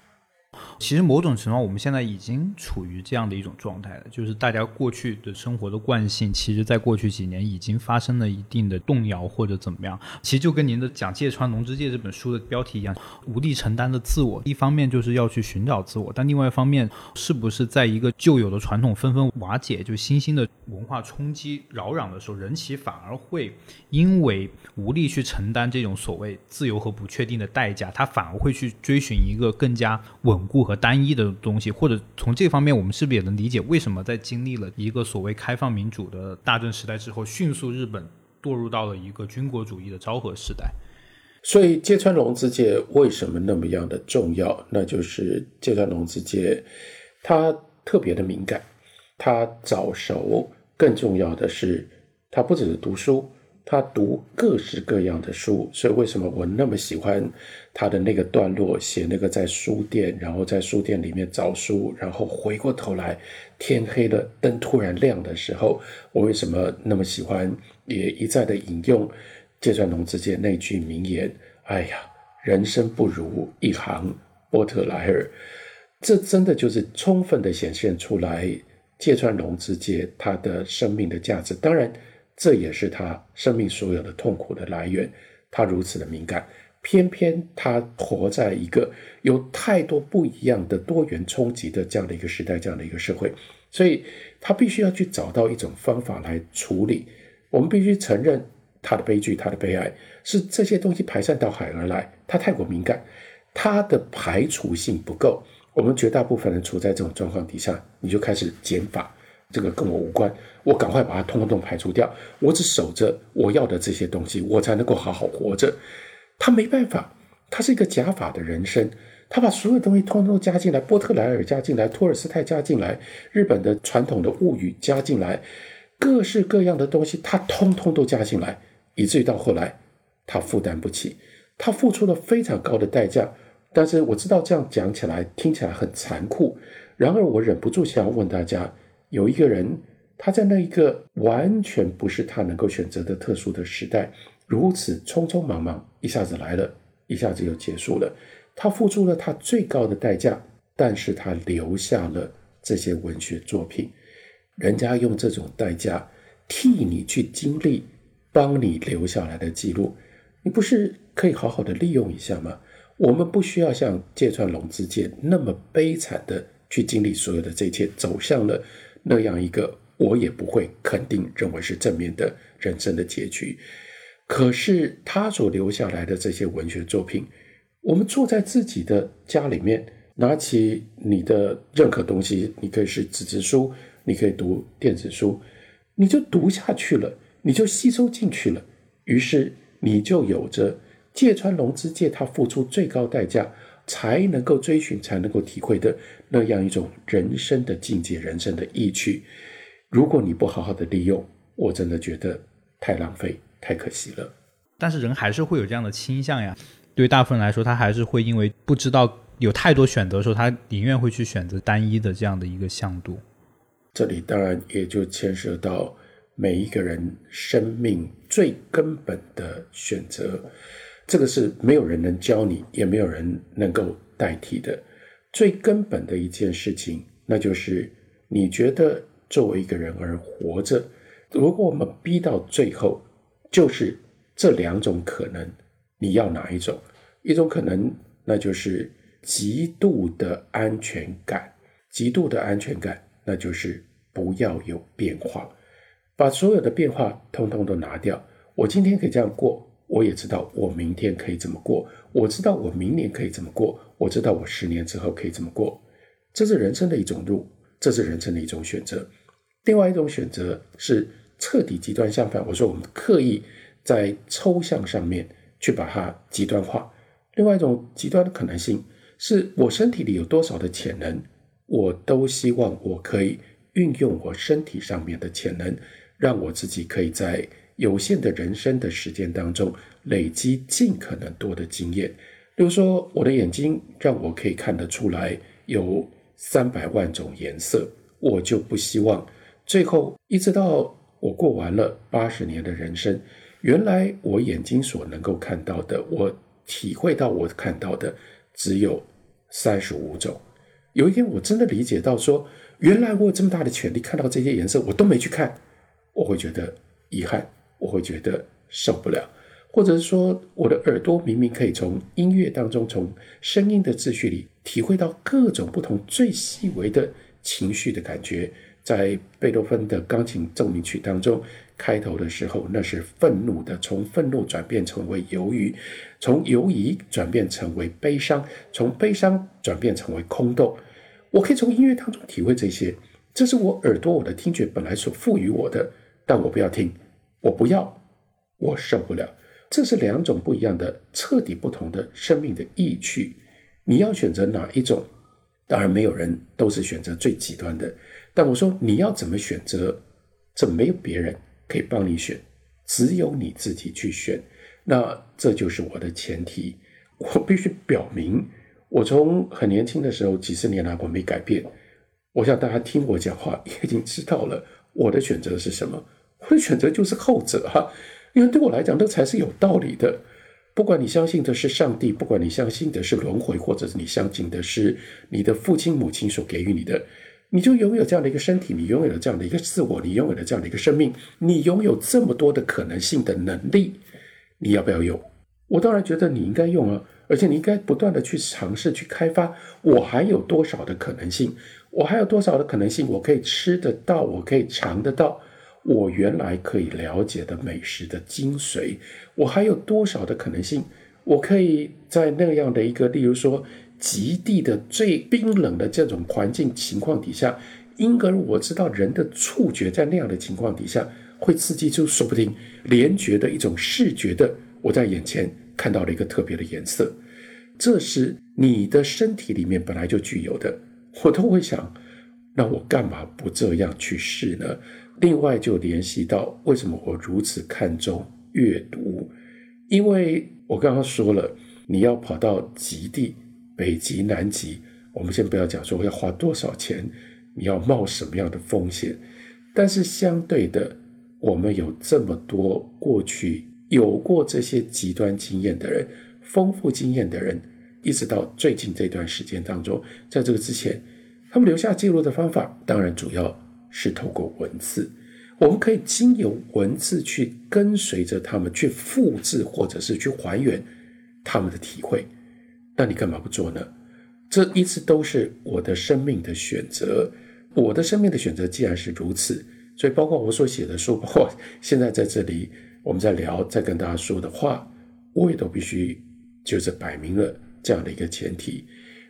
其实某种程度上，我们现在已经处于这样的一种状态了，就是大家过去的生活的惯性，其实在过去几年已经发生了一定的动摇或者怎么样。其实就跟您的讲《芥川龙之介》这本书的标题一样，无力承担的自我，一方面就是要去寻找自我，但另外一方面，是不是在一个旧有的传统纷纷瓦解，就新兴的文化冲击扰攘的时候，人其反而会因为无力去承担这种所谓自由和不确定的代价，他反而会去追寻一个更加稳固。和单一的东西，或者从这方面，我们是不是也能理解为什么在经历了一个所谓开放民主的大正时代之后，迅速日本堕入到了一个军国主义的昭和时代？所以芥川龙之介为什么那么样的重要？那就是芥川龙之介他特别的敏感，他早熟，更重要的是他不只是读书。他读各式各样的书，所以为什么我那么喜欢他的那个段落，写那个在书店，然后在书店里面找书，然后回过头来，天黑了，灯突然亮的时候，我为什么那么喜欢？也一再的引用芥川龙之介那句名言：“哎呀，人生不如一行波特莱尔。”这真的就是充分的显现出来芥川龙之介他的生命的价值。当然。这也是他生命所有的痛苦的来源。他如此的敏感，偏偏他活在一个有太多不一样的多元冲击的这样的一个时代，这样的一个社会，所以他必须要去找到一种方法来处理。我们必须承认他的悲剧，他的悲哀是这些东西排山倒海而来。他太过敏感，他的排除性不够。我们绝大部分人处在这种状况底下，你就开始减法。这个跟我无关，我赶快把它通通排除掉。我只守着我要的这些东西，我才能够好好活着。他没办法，他是一个假法的人生，他把所有东西通通加进来，波特莱尔加进来，托尔斯泰加进来，日本的传统的物语加进来，各式各样的东西，他通通都加进来，以至于到后来他负担不起，他付出了非常高的代价。但是我知道这样讲起来听起来很残酷，然而我忍不住想要问大家。有一个人，他在那一个完全不是他能够选择的特殊的时代，如此匆匆忙忙，一下子来了，一下子又结束了。他付出了他最高的代价，但是他留下了这些文学作品。人家用这种代价替你去经历，帮你留下来的记录，你不是可以好好的利用一下吗？我们不需要像芥川龙之介那么悲惨的去经历所有的这一切，走向了。那样一个，我也不会肯定认为是正面的人生的结局。可是他所留下来的这些文学作品，我们坐在自己的家里面，拿起你的任何东西，你可以是纸质书，你可以读电子书，你就读下去了，你就吸收进去了。于是你就有着芥川龙之介他付出最高代价。才能够追寻，才能够体会的那样一种人生的境界、人生的意趣。如果你不好好的利用，我真的觉得太浪费、太可惜了。但是人还是会有这样的倾向呀。对于大部分人来说，他还是会因为不知道有太多选择的时候，他宁愿会去选择单一的这样的一个向度。这里当然也就牵涉到每一个人生命最根本的选择。这个是没有人能教你，也没有人能够代替的。最根本的一件事情，那就是你觉得作为一个人而活着，如果我们逼到最后，就是这两种可能，你要哪一种？一种可能，那就是极度的安全感，极度的安全感，那就是不要有变化，把所有的变化通通都拿掉。我今天可以这样过。我也知道我明天可以怎么过，我知道我明年可以怎么过，我知道我十年之后可以怎么过。这是人生的一种路，这是人生的一种选择。另外一种选择是彻底极端相反。我说我们刻意在抽象上面去把它极端化。另外一种极端的可能性是我身体里有多少的潜能，我都希望我可以运用我身体上面的潜能，让我自己可以在。有限的人生的时间当中，累积尽可能多的经验。比如说，我的眼睛让我可以看得出来有三百万种颜色，我就不希望最后一直到我过完了八十年的人生，原来我眼睛所能够看到的，我体会到我看到的只有三十五种。有一天我真的理解到说，原来我有这么大的权利看到这些颜色，我都没去看，我会觉得遗憾。我会觉得受不了，或者是说，我的耳朵明明可以从音乐当中，从声音的秩序里体会到各种不同最细微的情绪的感觉。在贝多芬的钢琴奏鸣曲当中，开头的时候那是愤怒的，从愤怒转变成为犹豫，从犹疑转变成为悲伤，从悲伤转变成为空洞。我可以从音乐当中体会这些，这是我耳朵、我的听觉本来所赋予我的，但我不要听。我不要，我受不了。这是两种不一样的、彻底不同的生命的意趣。你要选择哪一种？当然，没有人都是选择最极端的。但我说你要怎么选择？这没有别人可以帮你选，只有你自己去选。那这就是我的前提。我必须表明，我从很年轻的时候，几十年来我没改变。我想大家听我讲话，也已经知道了我的选择是什么。我的选择就是后者哈，因为对我来讲，那才是有道理的。不管你相信的是上帝，不管你相信的是轮回，或者是你相信的是你的父亲母亲所给予你的，你就拥有这样的一个身体，你拥有了这样的一个自我，你拥有了这样的一个生命，你拥有这么多的可能性的能力，你要不要用？我当然觉得你应该用啊，而且你应该不断的去尝试去开发。我还有多少的可能性？我还有多少的可能性？我可以吃得到，我可以尝得到。我原来可以了解的美食的精髓，我还有多少的可能性？我可以在那样的一个，例如说极地的最冰冷的这种环境情况底下，因而我知道人的触觉在那样的情况底下会刺激出，说不定联觉的一种视觉的，我在眼前看到了一个特别的颜色，这是你的身体里面本来就具有的，我都会想，那我干嘛不这样去试呢？另外，就联系到为什么我如此看重阅读，因为我刚刚说了，你要跑到极地，北极、南极，我们先不要讲说要花多少钱，你要冒什么样的风险，但是相对的，我们有这么多过去有过这些极端经验的人，丰富经验的人，一直到最近这段时间当中，在这个之前，他们留下记录的方法，当然主要。是透过文字，我们可以经由文字去跟随着他们，去复制或者是去还原他们的体会。那你干嘛不做呢？这一直都是我的生命的选择。我的生命的选择既然是如此，所以包括我所写的书，包括现在在这里我们在聊，在跟大家说的话，我也都必须就是摆明了这样的一个前提。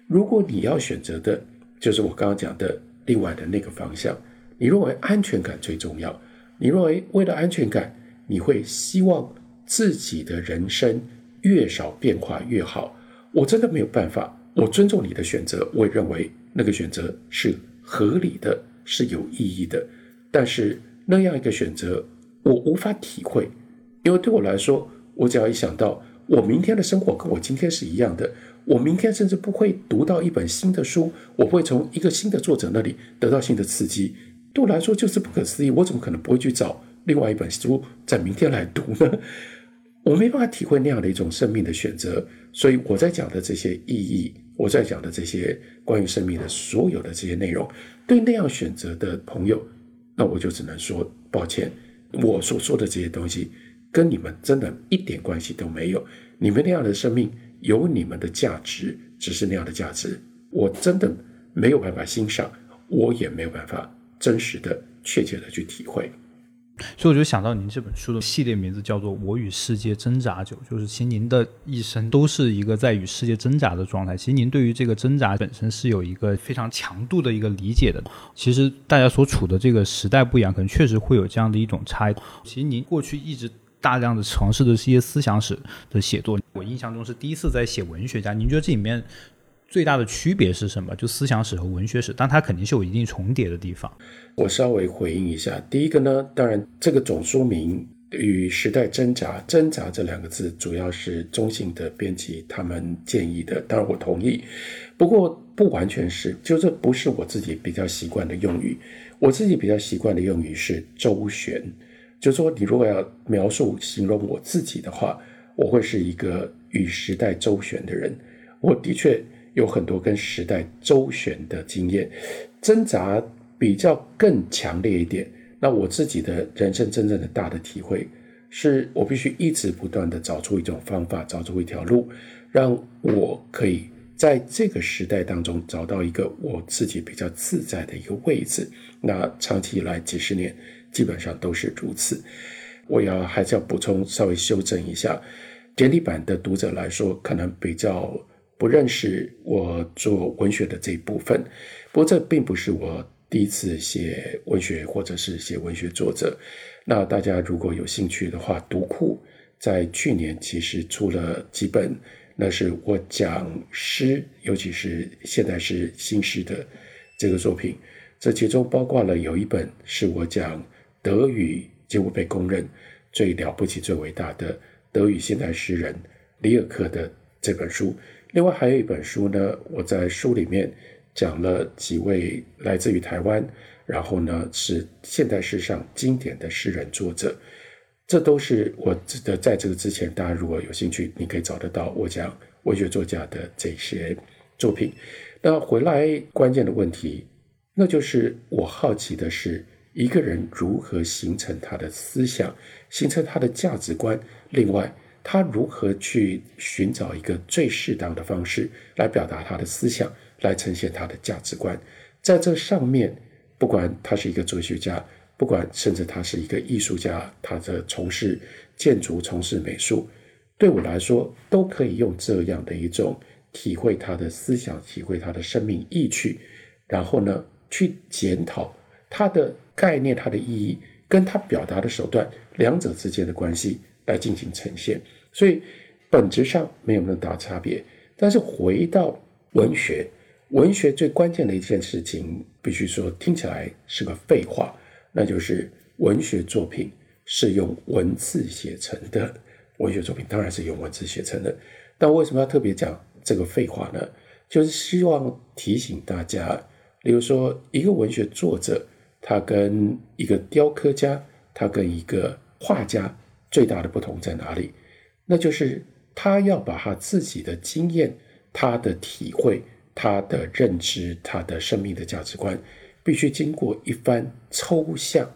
如果你要选择的，就是我刚刚讲的另外的那个方向。你认为安全感最重要？你认为为了安全感，你会希望自己的人生越少变化越好？我真的没有办法。我尊重你的选择，我也认为那个选择是合理的，是有意义的。但是那样一个选择，我无法体会，因为对我来说，我只要一想到我明天的生活跟我今天是一样的，我明天甚至不会读到一本新的书，我会从一个新的作者那里得到新的刺激。对我来说就是不可思议，我怎么可能不会去找另外一本书在明天来读呢？[LAUGHS] 我没办法体会那样的一种生命的选择，所以我在讲的这些意义，我在讲的这些关于生命的所有的这些内容，对那样选择的朋友，那我就只能说抱歉，我所说的这些东西跟你们真的一点关系都没有。你们那样的生命有你们的价值，只是那样的价值，我真的没有办法欣赏，我也没有办法真实的、确切的去体会。所以我就想到您这本书的系列名字叫做《我与世界挣扎久》，就是其实您的一生都是一个在与世界挣扎的状态。其实您对于这个挣扎本身是有一个非常强度的一个理解的。其实大家所处的这个时代不一样，可能确实会有这样的一种差异。其实您过去一直大量的尝试的是一些思想史的写作，我印象中是第一次在写文学家。您觉得这里面？最大的区别是什么？就思想史和文学史，但它肯定是有一定重叠的地方。我稍微回应一下，第一个呢，当然这个总书名与时代挣扎挣扎这两个字，主要是中性的编辑他们建议的，当然我同意。不过不完全是，就这不是我自己比较习惯的用语。我自己比较习惯的用语是周旋，就说你如果要描述形容我自己的话，我会是一个与时代周旋的人。我的确。有很多跟时代周旋的经验，挣扎比较更强烈一点。那我自己的人生真正的大的体会，是我必须一直不断的找出一种方法，找出一条路，让我可以在这个时代当中找到一个我自己比较自在的一个位置。那长期以来几十年，基本上都是如此。我要还是要补充，稍微修正一下，简体版的读者来说，可能比较。不认识我做文学的这一部分，不过这并不是我第一次写文学或者是写文学作者。那大家如果有兴趣的话，读库在去年其实出了几本，那是我讲诗，尤其是现代诗、新诗的这个作品。这其中包括了有一本是我讲德语，几乎被公认最了不起、最伟大的德语现代诗人里尔克的这本书。另外还有一本书呢，我在书里面讲了几位来自于台湾，然后呢是现代诗上经典的诗人作者，这都是我的在这个之前，大家如果有兴趣，你可以找得到我讲文学作家的这些作品。那回来关键的问题，那就是我好奇的是一个人如何形成他的思想，形成他的价值观。另外。他如何去寻找一个最适当的方式来表达他的思想，来呈现他的价值观？在这上面，不管他是一个哲学家，不管甚至他是一个艺术家，他的从事建筑、从事美术，对我来说，都可以用这样的一种体会他的思想，体会他的生命意趣，然后呢，去检讨他的概念、他的意义跟他表达的手段两者之间的关系来进行呈现。所以本质上没有那么大差别，但是回到文学，文学最关键的一件事情，必须说听起来是个废话，那就是文学作品是用文字写成的。文学作品当然是用文字写成的，但为什么要特别讲这个废话呢？就是希望提醒大家，例如说一个文学作者，他跟一个雕刻家，他跟一个画家最大的不同在哪里？那就是他要把他自己的经验、他的体会、他的认知、他的生命的价值观，必须经过一番抽象，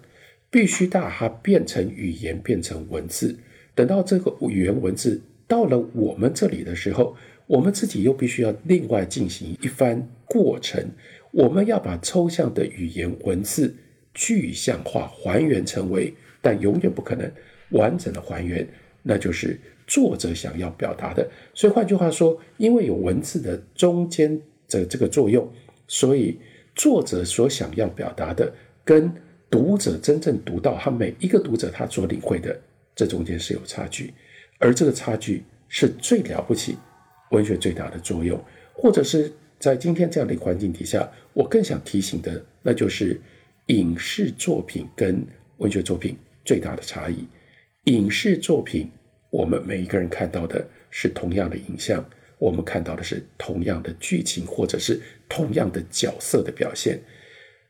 必须把它变成语言，变成文字。等到这个语言文字到了我们这里的时候，我们自己又必须要另外进行一番过程。我们要把抽象的语言文字具象化，还原成为，但永远不可能完整的还原，那就是。作者想要表达的，所以换句话说，因为有文字的中间的这个作用，所以作者所想要表达的，跟读者真正读到他每一个读者他所领会的，这中间是有差距，而这个差距是最了不起，文学最大的作用，或者是在今天这样的环境底下，我更想提醒的，那就是影视作品跟文学作品最大的差异，影视作品。我们每一个人看到的是同样的影像，我们看到的是同样的剧情，或者是同样的角色的表现。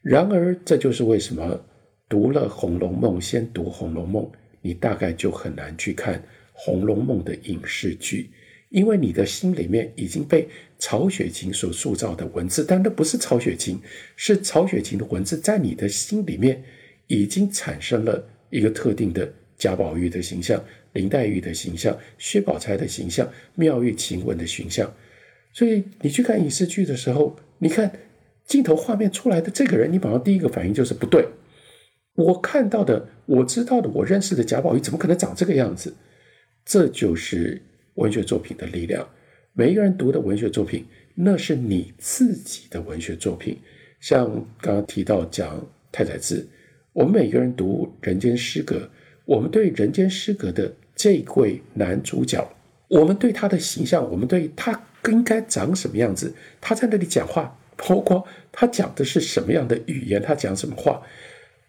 然而，这就是为什么读了《红楼梦》，先读《红楼梦》，你大概就很难去看《红楼梦》的影视剧，因为你的心里面已经被曹雪芹所塑造的文字，但那不是曹雪芹，是曹雪芹的文字在你的心里面已经产生了一个特定的贾宝玉的形象、林黛玉的形象、薛宝钗的形象、妙玉晴雯的形象。所以你去看影视剧的时候，你看镜头画面出来的这个人，你马上第一个反应就是不对。我看到的，我知道的，我认识的贾宝玉怎么可能长这个样子？这就是文学作品的力量。每一个人读的文学作品，那是你自己的文学作品。像刚刚提到讲太宰治，我们每个人读《人间失格》，我们对《人间失格》的这位男主角，我们对他的形象，我们对他应该长什么样子，他在那里讲话，包括他讲的是什么样的语言，他讲什么话。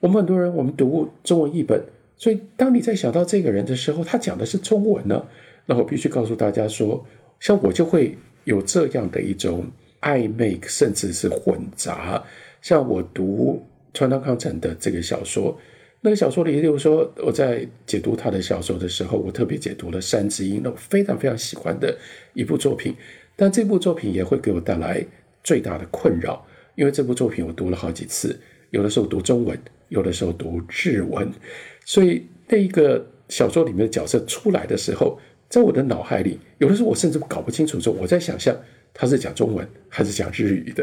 我们很多人，我们读中文译本，所以当你在想到这个人的时候，他讲的是中文呢，那我必须告诉大家说，像我就会有这样的一种暧昧，甚至是混杂。像我读川端康成的这个小说，那个小说里，例如说我在解读他的小说的时候，我特别解读了《山之音》，那我非常非常喜欢的一部作品。但这部作品也会给我带来最大的困扰，因为这部作品我读了好几次，有的时候读中文。有的时候读日文，所以那一个小说里面的角色出来的时候，在我的脑海里，有的时候我甚至搞不清楚，说我在想象他是讲中文还是讲日语的。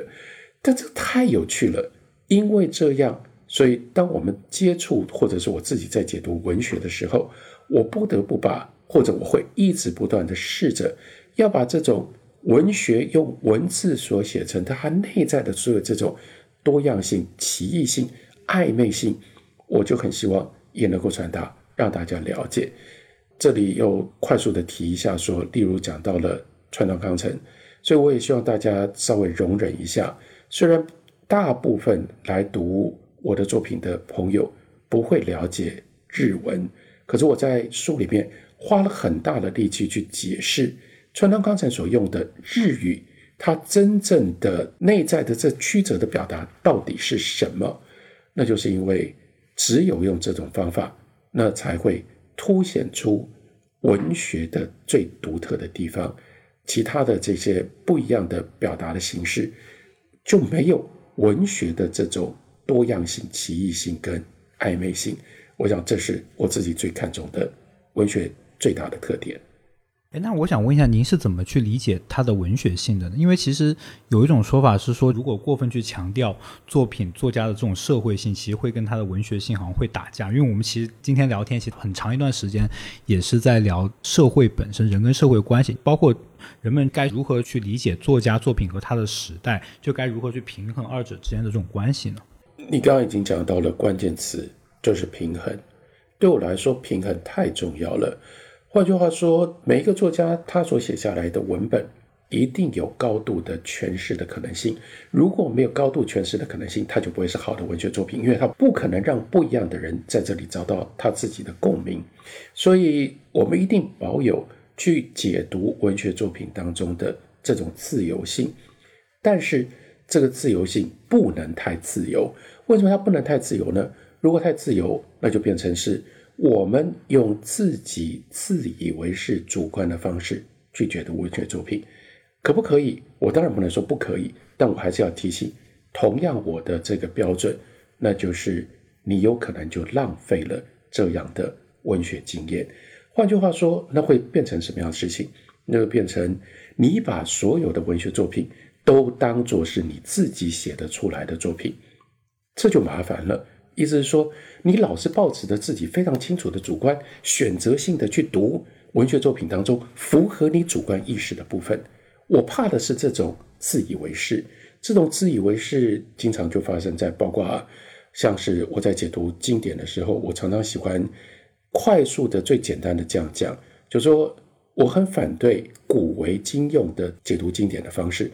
但这太有趣了，因为这样，所以当我们接触或者是我自己在解读文学的时候，我不得不把，或者我会一直不断的试着要把这种文学用文字所写成它内在的所有这种多样性、奇异性。暧昧性，我就很希望也能够传达，让大家了解。这里又快速的提一下，说，例如讲到了川端康成，所以我也希望大家稍微容忍一下。虽然大部分来读我的作品的朋友不会了解日文，可是我在书里面花了很大的力气去解释川端康成所用的日语，它真正的内在的这曲折的表达到底是什么。那就是因为只有用这种方法，那才会凸显出文学的最独特的地方。其他的这些不一样的表达的形式，就没有文学的这种多样性、奇异性跟暧昧性。我想，这是我自己最看重的文学最大的特点。哎，那我想问一下，您是怎么去理解它的文学性的呢？因为其实有一种说法是说，如果过分去强调作品作家的这种社会性，其实会跟他的文学性好像会打架。因为我们其实今天聊天，其实很长一段时间也是在聊社会本身，人跟社会关系，包括人们该如何去理解作家作品和他的时代，就该如何去平衡二者之间的这种关系呢？你刚刚已经讲到了关键词，就是平衡。对我来说，平衡太重要了。换句话说，每一个作家他所写下来的文本一定有高度的诠释的可能性。如果没有高度诠释的可能性，他就不会是好的文学作品，因为他不可能让不一样的人在这里找到他自己的共鸣。所以，我们一定保有去解读文学作品当中的这种自由性。但是，这个自由性不能太自由。为什么它不能太自由呢？如果太自由，那就变成是。我们用自己自以为是主观的方式去解读文学作品，可不可以？我当然不能说不可以，但我还是要提醒，同样我的这个标准，那就是你有可能就浪费了这样的文学经验。换句话说，那会变成什么样的事情？那会变成你把所有的文学作品都当作是你自己写的出来的作品，这就麻烦了。意思是说，你老是抱持着自己非常清楚的主观选择性的去读文学作品当中符合你主观意识的部分。我怕的是这种自以为是，这种自以为是经常就发生在包括啊像是我在解读经典的时候，我常常喜欢快速的、最简单的这样讲，就说我很反对古为今用的解读经典的方式。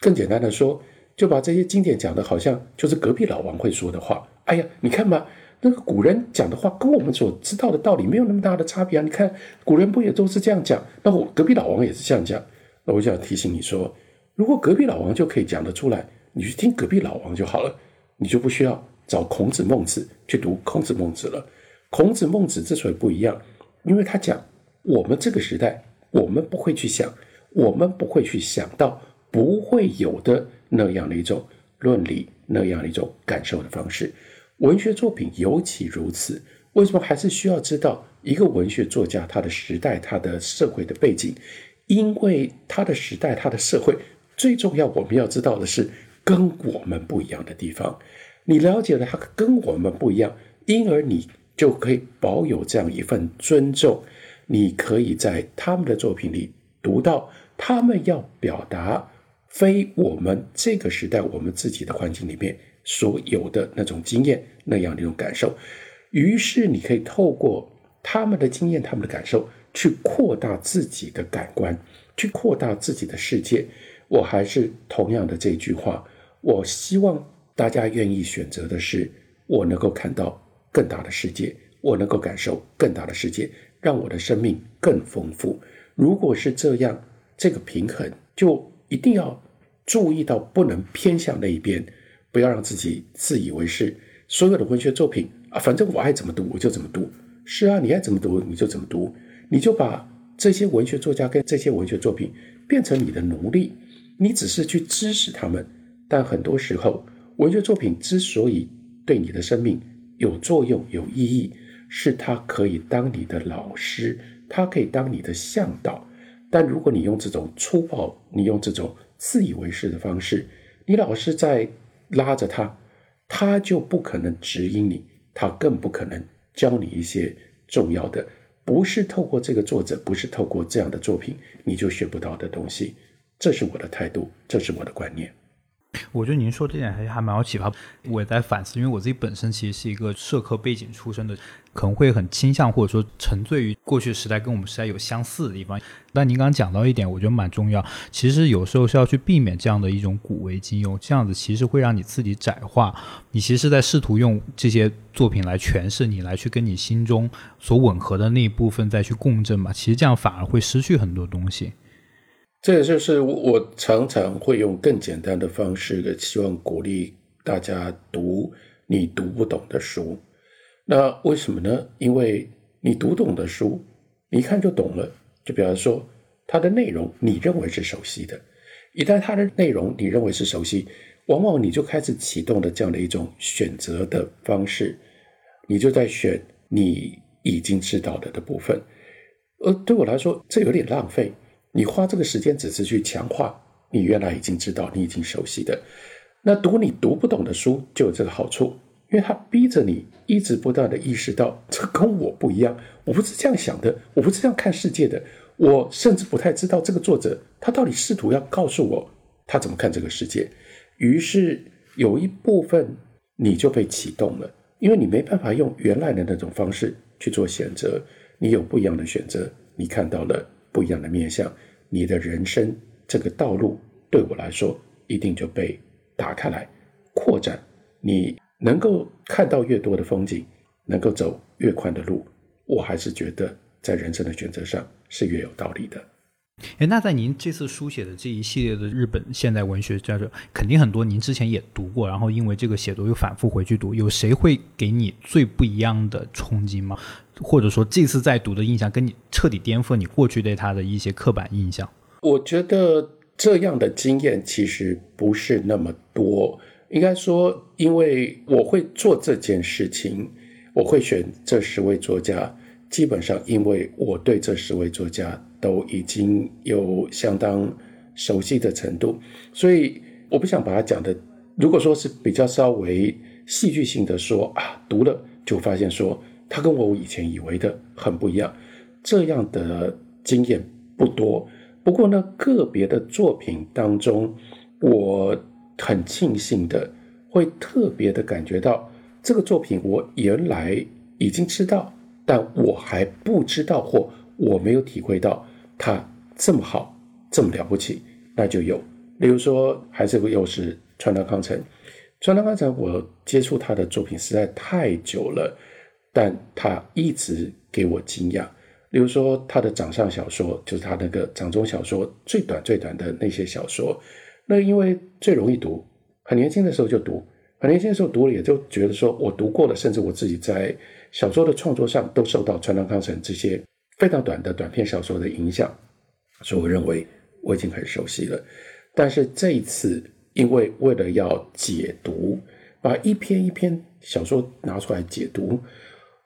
更简单的说，就把这些经典讲的好像就是隔壁老王会说的话。哎呀，你看吧，那个古人讲的话跟我们所知道的道理没有那么大的差别啊！你看古人不也都是这样讲？那我隔壁老王也是这样讲。那我就要提醒你说，如果隔壁老王就可以讲得出来，你去听隔壁老王就好了，你就不需要找孔子、孟子去读孔子、孟子了。孔子、孟子之所以不一样，因为他讲我们这个时代，我们不会去想，我们不会去想到不会有的那样的一种论理，那样的一种感受的方式。文学作品尤其如此。为什么还是需要知道一个文学作家他的时代、他的社会的背景？因为他的时代、他的社会，最重要我们要知道的是跟我们不一样的地方。你了解了他跟我们不一样，因而你就可以保有这样一份尊重。你可以在他们的作品里读到他们要表达非我们这个时代、我们自己的环境里面所有的那种经验、那样的一种感受。于是你可以透过他们的经验、他们的感受，去扩大自己的感官，去扩大自己的世界。我还是同样的这句话，我希望大家愿意选择的是，我能够看到更大的世界，我能够感受更大的世界，让我的生命更丰富。如果是这样，这个平衡就一定要注意到，不能偏向那一边，不要让自己自以为是。所有的文学作品啊，反正我爱怎么读我就怎么读。是啊，你爱怎么读你就怎么读，你就把这些文学作家跟这些文学作品变成你的奴隶，你只是去支持他们。但很多时候，文学作品之所以对你的生命有作用、有意义，是它可以当你的老师，它可以当你的向导。但如果你用这种粗暴、你用这种自以为是的方式，你老是在拉着他。他就不可能指引你，他更不可能教你一些重要的，不是透过这个作者，不是透过这样的作品，你就学不到的东西。这是我的态度，这是我的观念。[CLEARS THROAT] 我觉得您说这点还还蛮有启发。我也在反思，因为我自己本身其实是一个社科背景出身的，可能会很倾向或者说沉醉于过去时代跟我们时代有相似的地方。但您刚刚讲到一点，我觉得蛮重要。其实有时候是要去避免这样的一种古为今用，这样子其实会让你自己窄化。你其实是在试图用这些作品来诠释你，来去跟你心中所吻合的那一部分再去共振嘛。其实这样反而会失去很多东西。这也就是我常常会用更简单的方式，希望鼓励大家读你读不懂的书。那为什么呢？因为你读懂的书，你一看就懂了。就比方说，它的内容你认为是熟悉的，一旦它的内容你认为是熟悉，往往你就开始启动了这样的一种选择的方式，你就在选你已经知道的的部分。呃，对我来说，这有点浪费。你花这个时间只是去强化你原来已经知道、你已经熟悉的。那读你读不懂的书就有这个好处，因为它逼着你一直不断的意识到，这跟我不一样，我不是这样想的，我不是这样看世界的，我甚至不太知道这个作者他到底试图要告诉我他怎么看这个世界。于是有一部分你就被启动了，因为你没办法用原来的那种方式去做选择，你有不一样的选择，你看到了。不一样的面相，你的人生这个道路对我来说一定就被打开来、扩展。你能够看到越多的风景，能够走越宽的路，我还是觉得在人生的选择上是越有道理的。哎，那在您这次书写的这一系列的日本现代文学家者，肯定很多您之前也读过，然后因为这个写作又反复回去读，有谁会给你最不一样的冲击吗？或者说这次在读的印象跟你彻底颠覆你过去对他的一些刻板印象？我觉得这样的经验其实不是那么多，应该说，因为我会做这件事情，我会选这十位作家，基本上因为我对这十位作家。都已经有相当熟悉的程度，所以我不想把它讲的。如果说是比较稍微戏剧性的说啊，读了就发现说他跟我以前以为的很不一样，这样的经验不多。不过呢，个别的作品当中，我很庆幸的会特别的感觉到这个作品我原来已经知道，但我还不知道或我没有体会到。他这么好，这么了不起，那就有。例如说，还是又是川端康成。川端康成，我接触他的作品实在太久了，但他一直给我惊讶。例如说，他的掌上小说，就是他那个掌中小说，最短最短的那些小说，那因为最容易读，很年轻的时候就读，很年轻的时候读了，也就觉得说我读过了，甚至我自己在小说的创作上都受到川端康成这些非常短的短篇小说的影响，所以我认为我已经很熟悉了。但是这一次，因为为了要解读，把一篇一篇小说拿出来解读，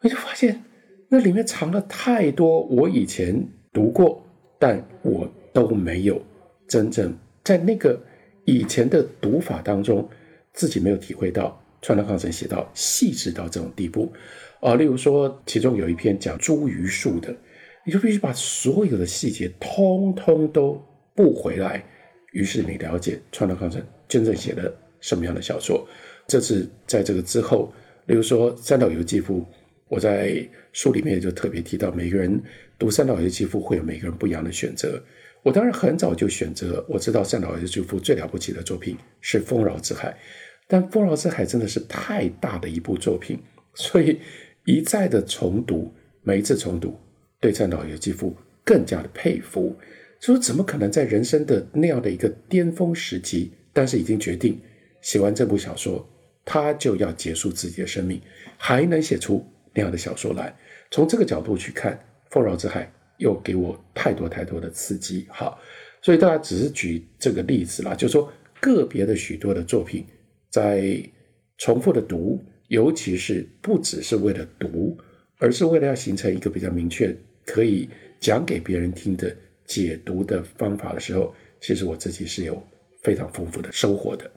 我就发现那里面藏了太多我以前读过，但我都没有真正在那个以前的读法当中。自己没有体会到川端康成写到细致到这种地步啊，例如说，其中有一篇讲茱萸树的，你就必须把所有的细节通通都补回来，于是你了解川端康成真正写的什么样的小说。这是在这个之后，例如说三岛由纪夫，我在书里面就特别提到，每个人读三岛由纪夫会有每个人不一样的选择。我当然很早就选择，我知道三岛由纪夫最了不起的作品是《丰饶之海》。但《丰饶之海》真的是太大的一部作品，所以一再的重读，每一次重读，对战岛由纪夫更加的佩服。说怎么可能在人生的那样的一个巅峰时期，但是已经决定写完这部小说，他就要结束自己的生命，还能写出那样的小说来？从这个角度去看，《丰饶之海》又给我太多太多的刺激。好，所以大家只是举这个例子啦，就说个别的许多的作品。在重复的读，尤其是不只是为了读，而是为了要形成一个比较明确可以讲给别人听的解读的方法的时候，其实我自己是有非常丰富的收获的。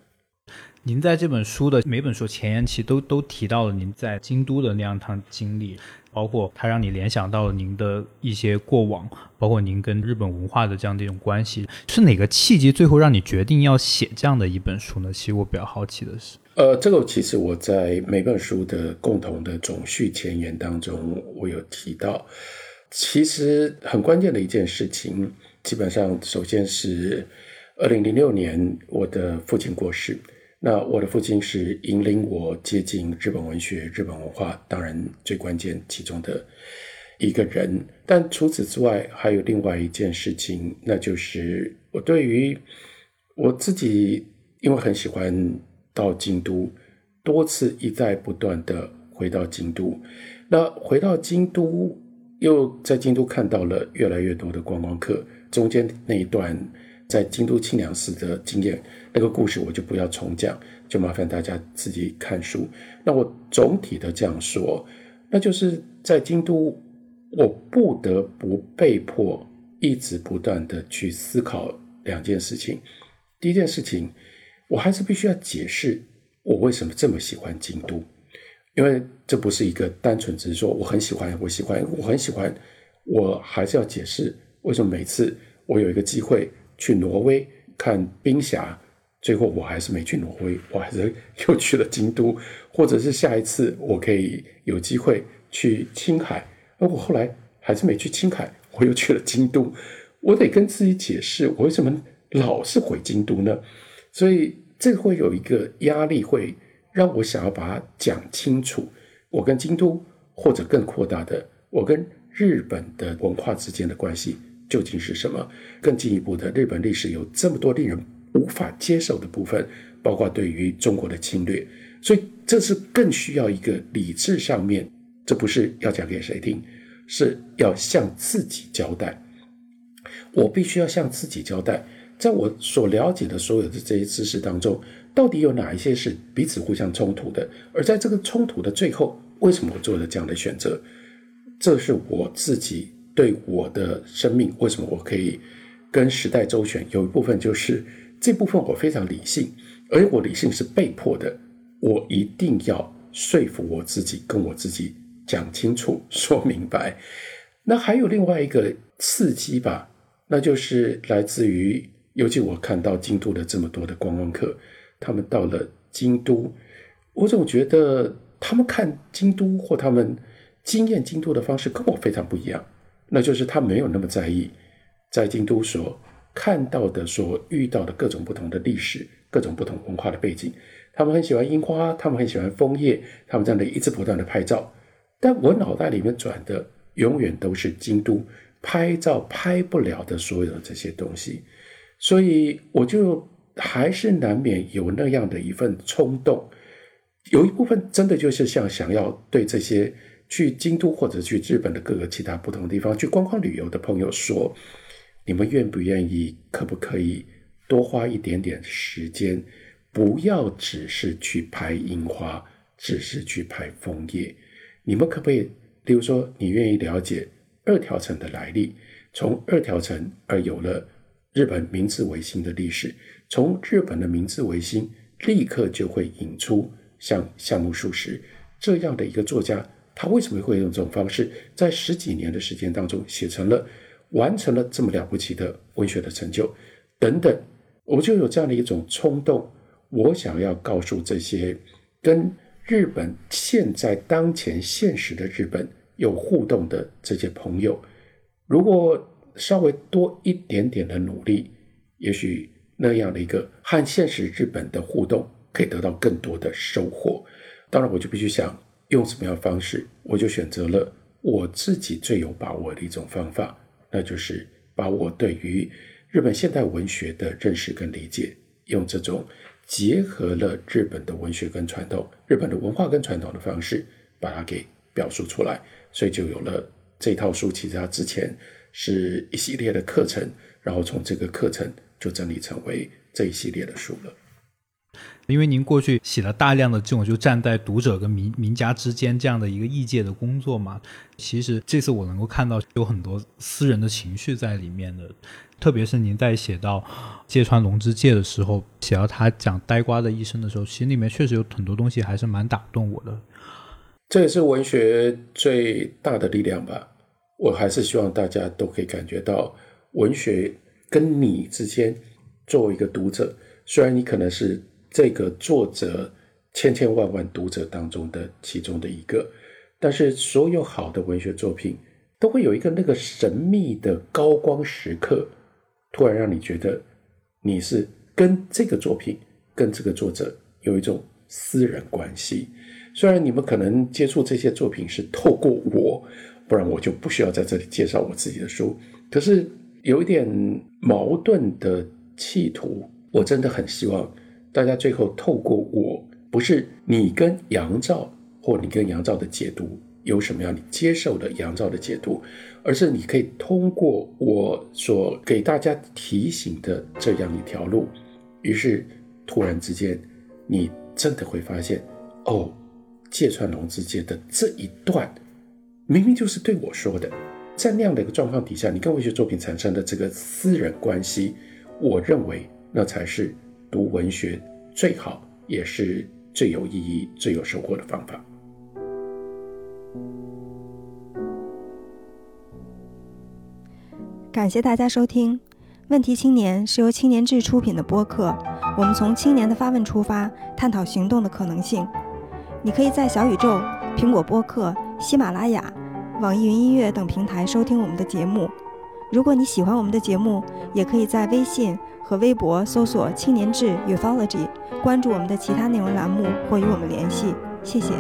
您在这本书的每本书前言期都都提到了您在京都的那样一趟经历。包括它让你联想到了您的一些过往，包括您跟日本文化的这样的一种关系，是哪个契机最后让你决定要写这样的一本书呢？其实我比较好奇的是，呃，这个其实我在每本书的共同的总序前言当中，我有提到，其实很关键的一件事情，基本上首先是二零零六年我的父亲过世。那我的父亲是引领我接近日本文学、日本文化，当然最关键其中的一个人。但除此之外，还有另外一件事情，那就是我对于我自己，因为很喜欢到京都，多次一再不断的回到京都。那回到京都，又在京都看到了越来越多的观光客，中间那一段。在京都清凉寺的经验，那个故事我就不要重讲，就麻烦大家自己看书。那我总体的这样说，那就是在京都，我不得不被迫一直不断的去思考两件事情。第一件事情，我还是必须要解释我为什么这么喜欢京都，因为这不是一个单纯只是说我很喜欢，我喜欢，我很喜欢，我还是要解释为什么每次我有一个机会。去挪威看冰峡，最后我还是没去挪威，我还是 [LAUGHS] 又去了京都，或者是下一次我可以有机会去青海，而我后来还是没去青海，我又去了京都，我得跟自己解释我为什么老是回京都呢？所以这会有一个压力，会让我想要把它讲清楚，我跟京都或者更扩大的，我跟日本的文化之间的关系。究竟是什么？更进一步的，日本历史有这么多令人无法接受的部分，包括对于中国的侵略，所以这是更需要一个理智上面，这不是要讲给谁听，是要向自己交代。我必须要向自己交代，在我所了解的所有的这些知识当中，到底有哪一些是彼此互相冲突的？而在这个冲突的最后，为什么我做了这样的选择？这是我自己。对我的生命，为什么我可以跟时代周旋？有一部分就是这部分我非常理性，而我理性是被迫的，我一定要说服我自己，跟我自己讲清楚、说明白。那还有另外一个刺激吧，那就是来自于，尤其我看到京都的这么多的观光客，他们到了京都，我总觉得他们看京都或他们经验京都的方式跟我非常不一样。那就是他没有那么在意，在京都所看到的、所遇到的各种不同的历史、各种不同文化的背景。他们很喜欢樱花，他们很喜欢枫叶，他们这样的一直不断的拍照。但我脑袋里面转的永远都是京都拍照拍不了的所有的这些东西，所以我就还是难免有那样的一份冲动，有一部分真的就是像想要对这些去京都或者去日本的各个其他不同地方去观光旅游的朋友说：你们愿不愿意？可不可以多花一点点时间？不要只是去拍樱花，只是去拍枫叶。你们可不可以，例如说，你愿意了解二条城的来历？从二条城而有了日本明治维新的历史。从日本的明治维新，立刻就会引出像夏目漱石这样的一个作家。他为什么会用这种方式，在十几年的时间当中，写成了、完成了这么了不起的文学的成就？等等，我就有这样的一种冲动。我想要告诉这些跟日本现在当前现实的日本有互动的这些朋友，如果稍微多一点点的努力，也许那样的一个和现实日本的互动可以得到更多的收获。当然，我就必须想用什么样的方式，我就选择了我自己最有把握的一种方法，那就是把我对于日本现代文学的认识跟理解，用这种。结合了日本的文学跟传统、日本的文化跟传统的方式，把它给表述出来，所以就有了这套书。其实它之前是一系列的课程，然后从这个课程就整理成为这一系列的书了。因为您过去写了大量的这种就站在读者跟名名家之间这样的一个异界的工作嘛，其实这次我能够看到有很多私人的情绪在里面的。特别是您在写到芥川龙之介的时候，写到他讲呆瓜的一生的时候，其实里面确实有很多东西还是蛮打动我的。这也是文学最大的力量吧。我还是希望大家都可以感觉到，文学跟你之间作为一个读者，虽然你可能是这个作者千千万万读者当中的其中的一个，但是所有好的文学作品都会有一个那个神秘的高光时刻。突然让你觉得你是跟这个作品、跟这个作者有一种私人关系。虽然你们可能接触这些作品是透过我，不然我就不需要在这里介绍我自己的书。可是有一点矛盾的企图，我真的很希望大家最后透过我，不是你跟杨照或你跟杨照的解读。有什么样你接受的杨照的解读，而是你可以通过我所给大家提醒的这样一条路，于是突然之间，你真的会发现，哦，芥川龙之介的这一段，明明就是对我说的，在那样的一个状况底下，你跟文学作品产生的这个私人关系，我认为那才是读文学最好，也是最有意义、最有收获的方法。感谢大家收听《问题青年》，是由青年志出品的播客。我们从青年的发问出发，探讨行动的可能性。你可以在小宇宙、苹果播客、喜马拉雅、网易云音乐等平台收听我们的节目。如果你喜欢我们的节目，也可以在微信和微博搜索“青年志 Ufology”，关注我们的其他内容栏目或与我们联系。谢谢。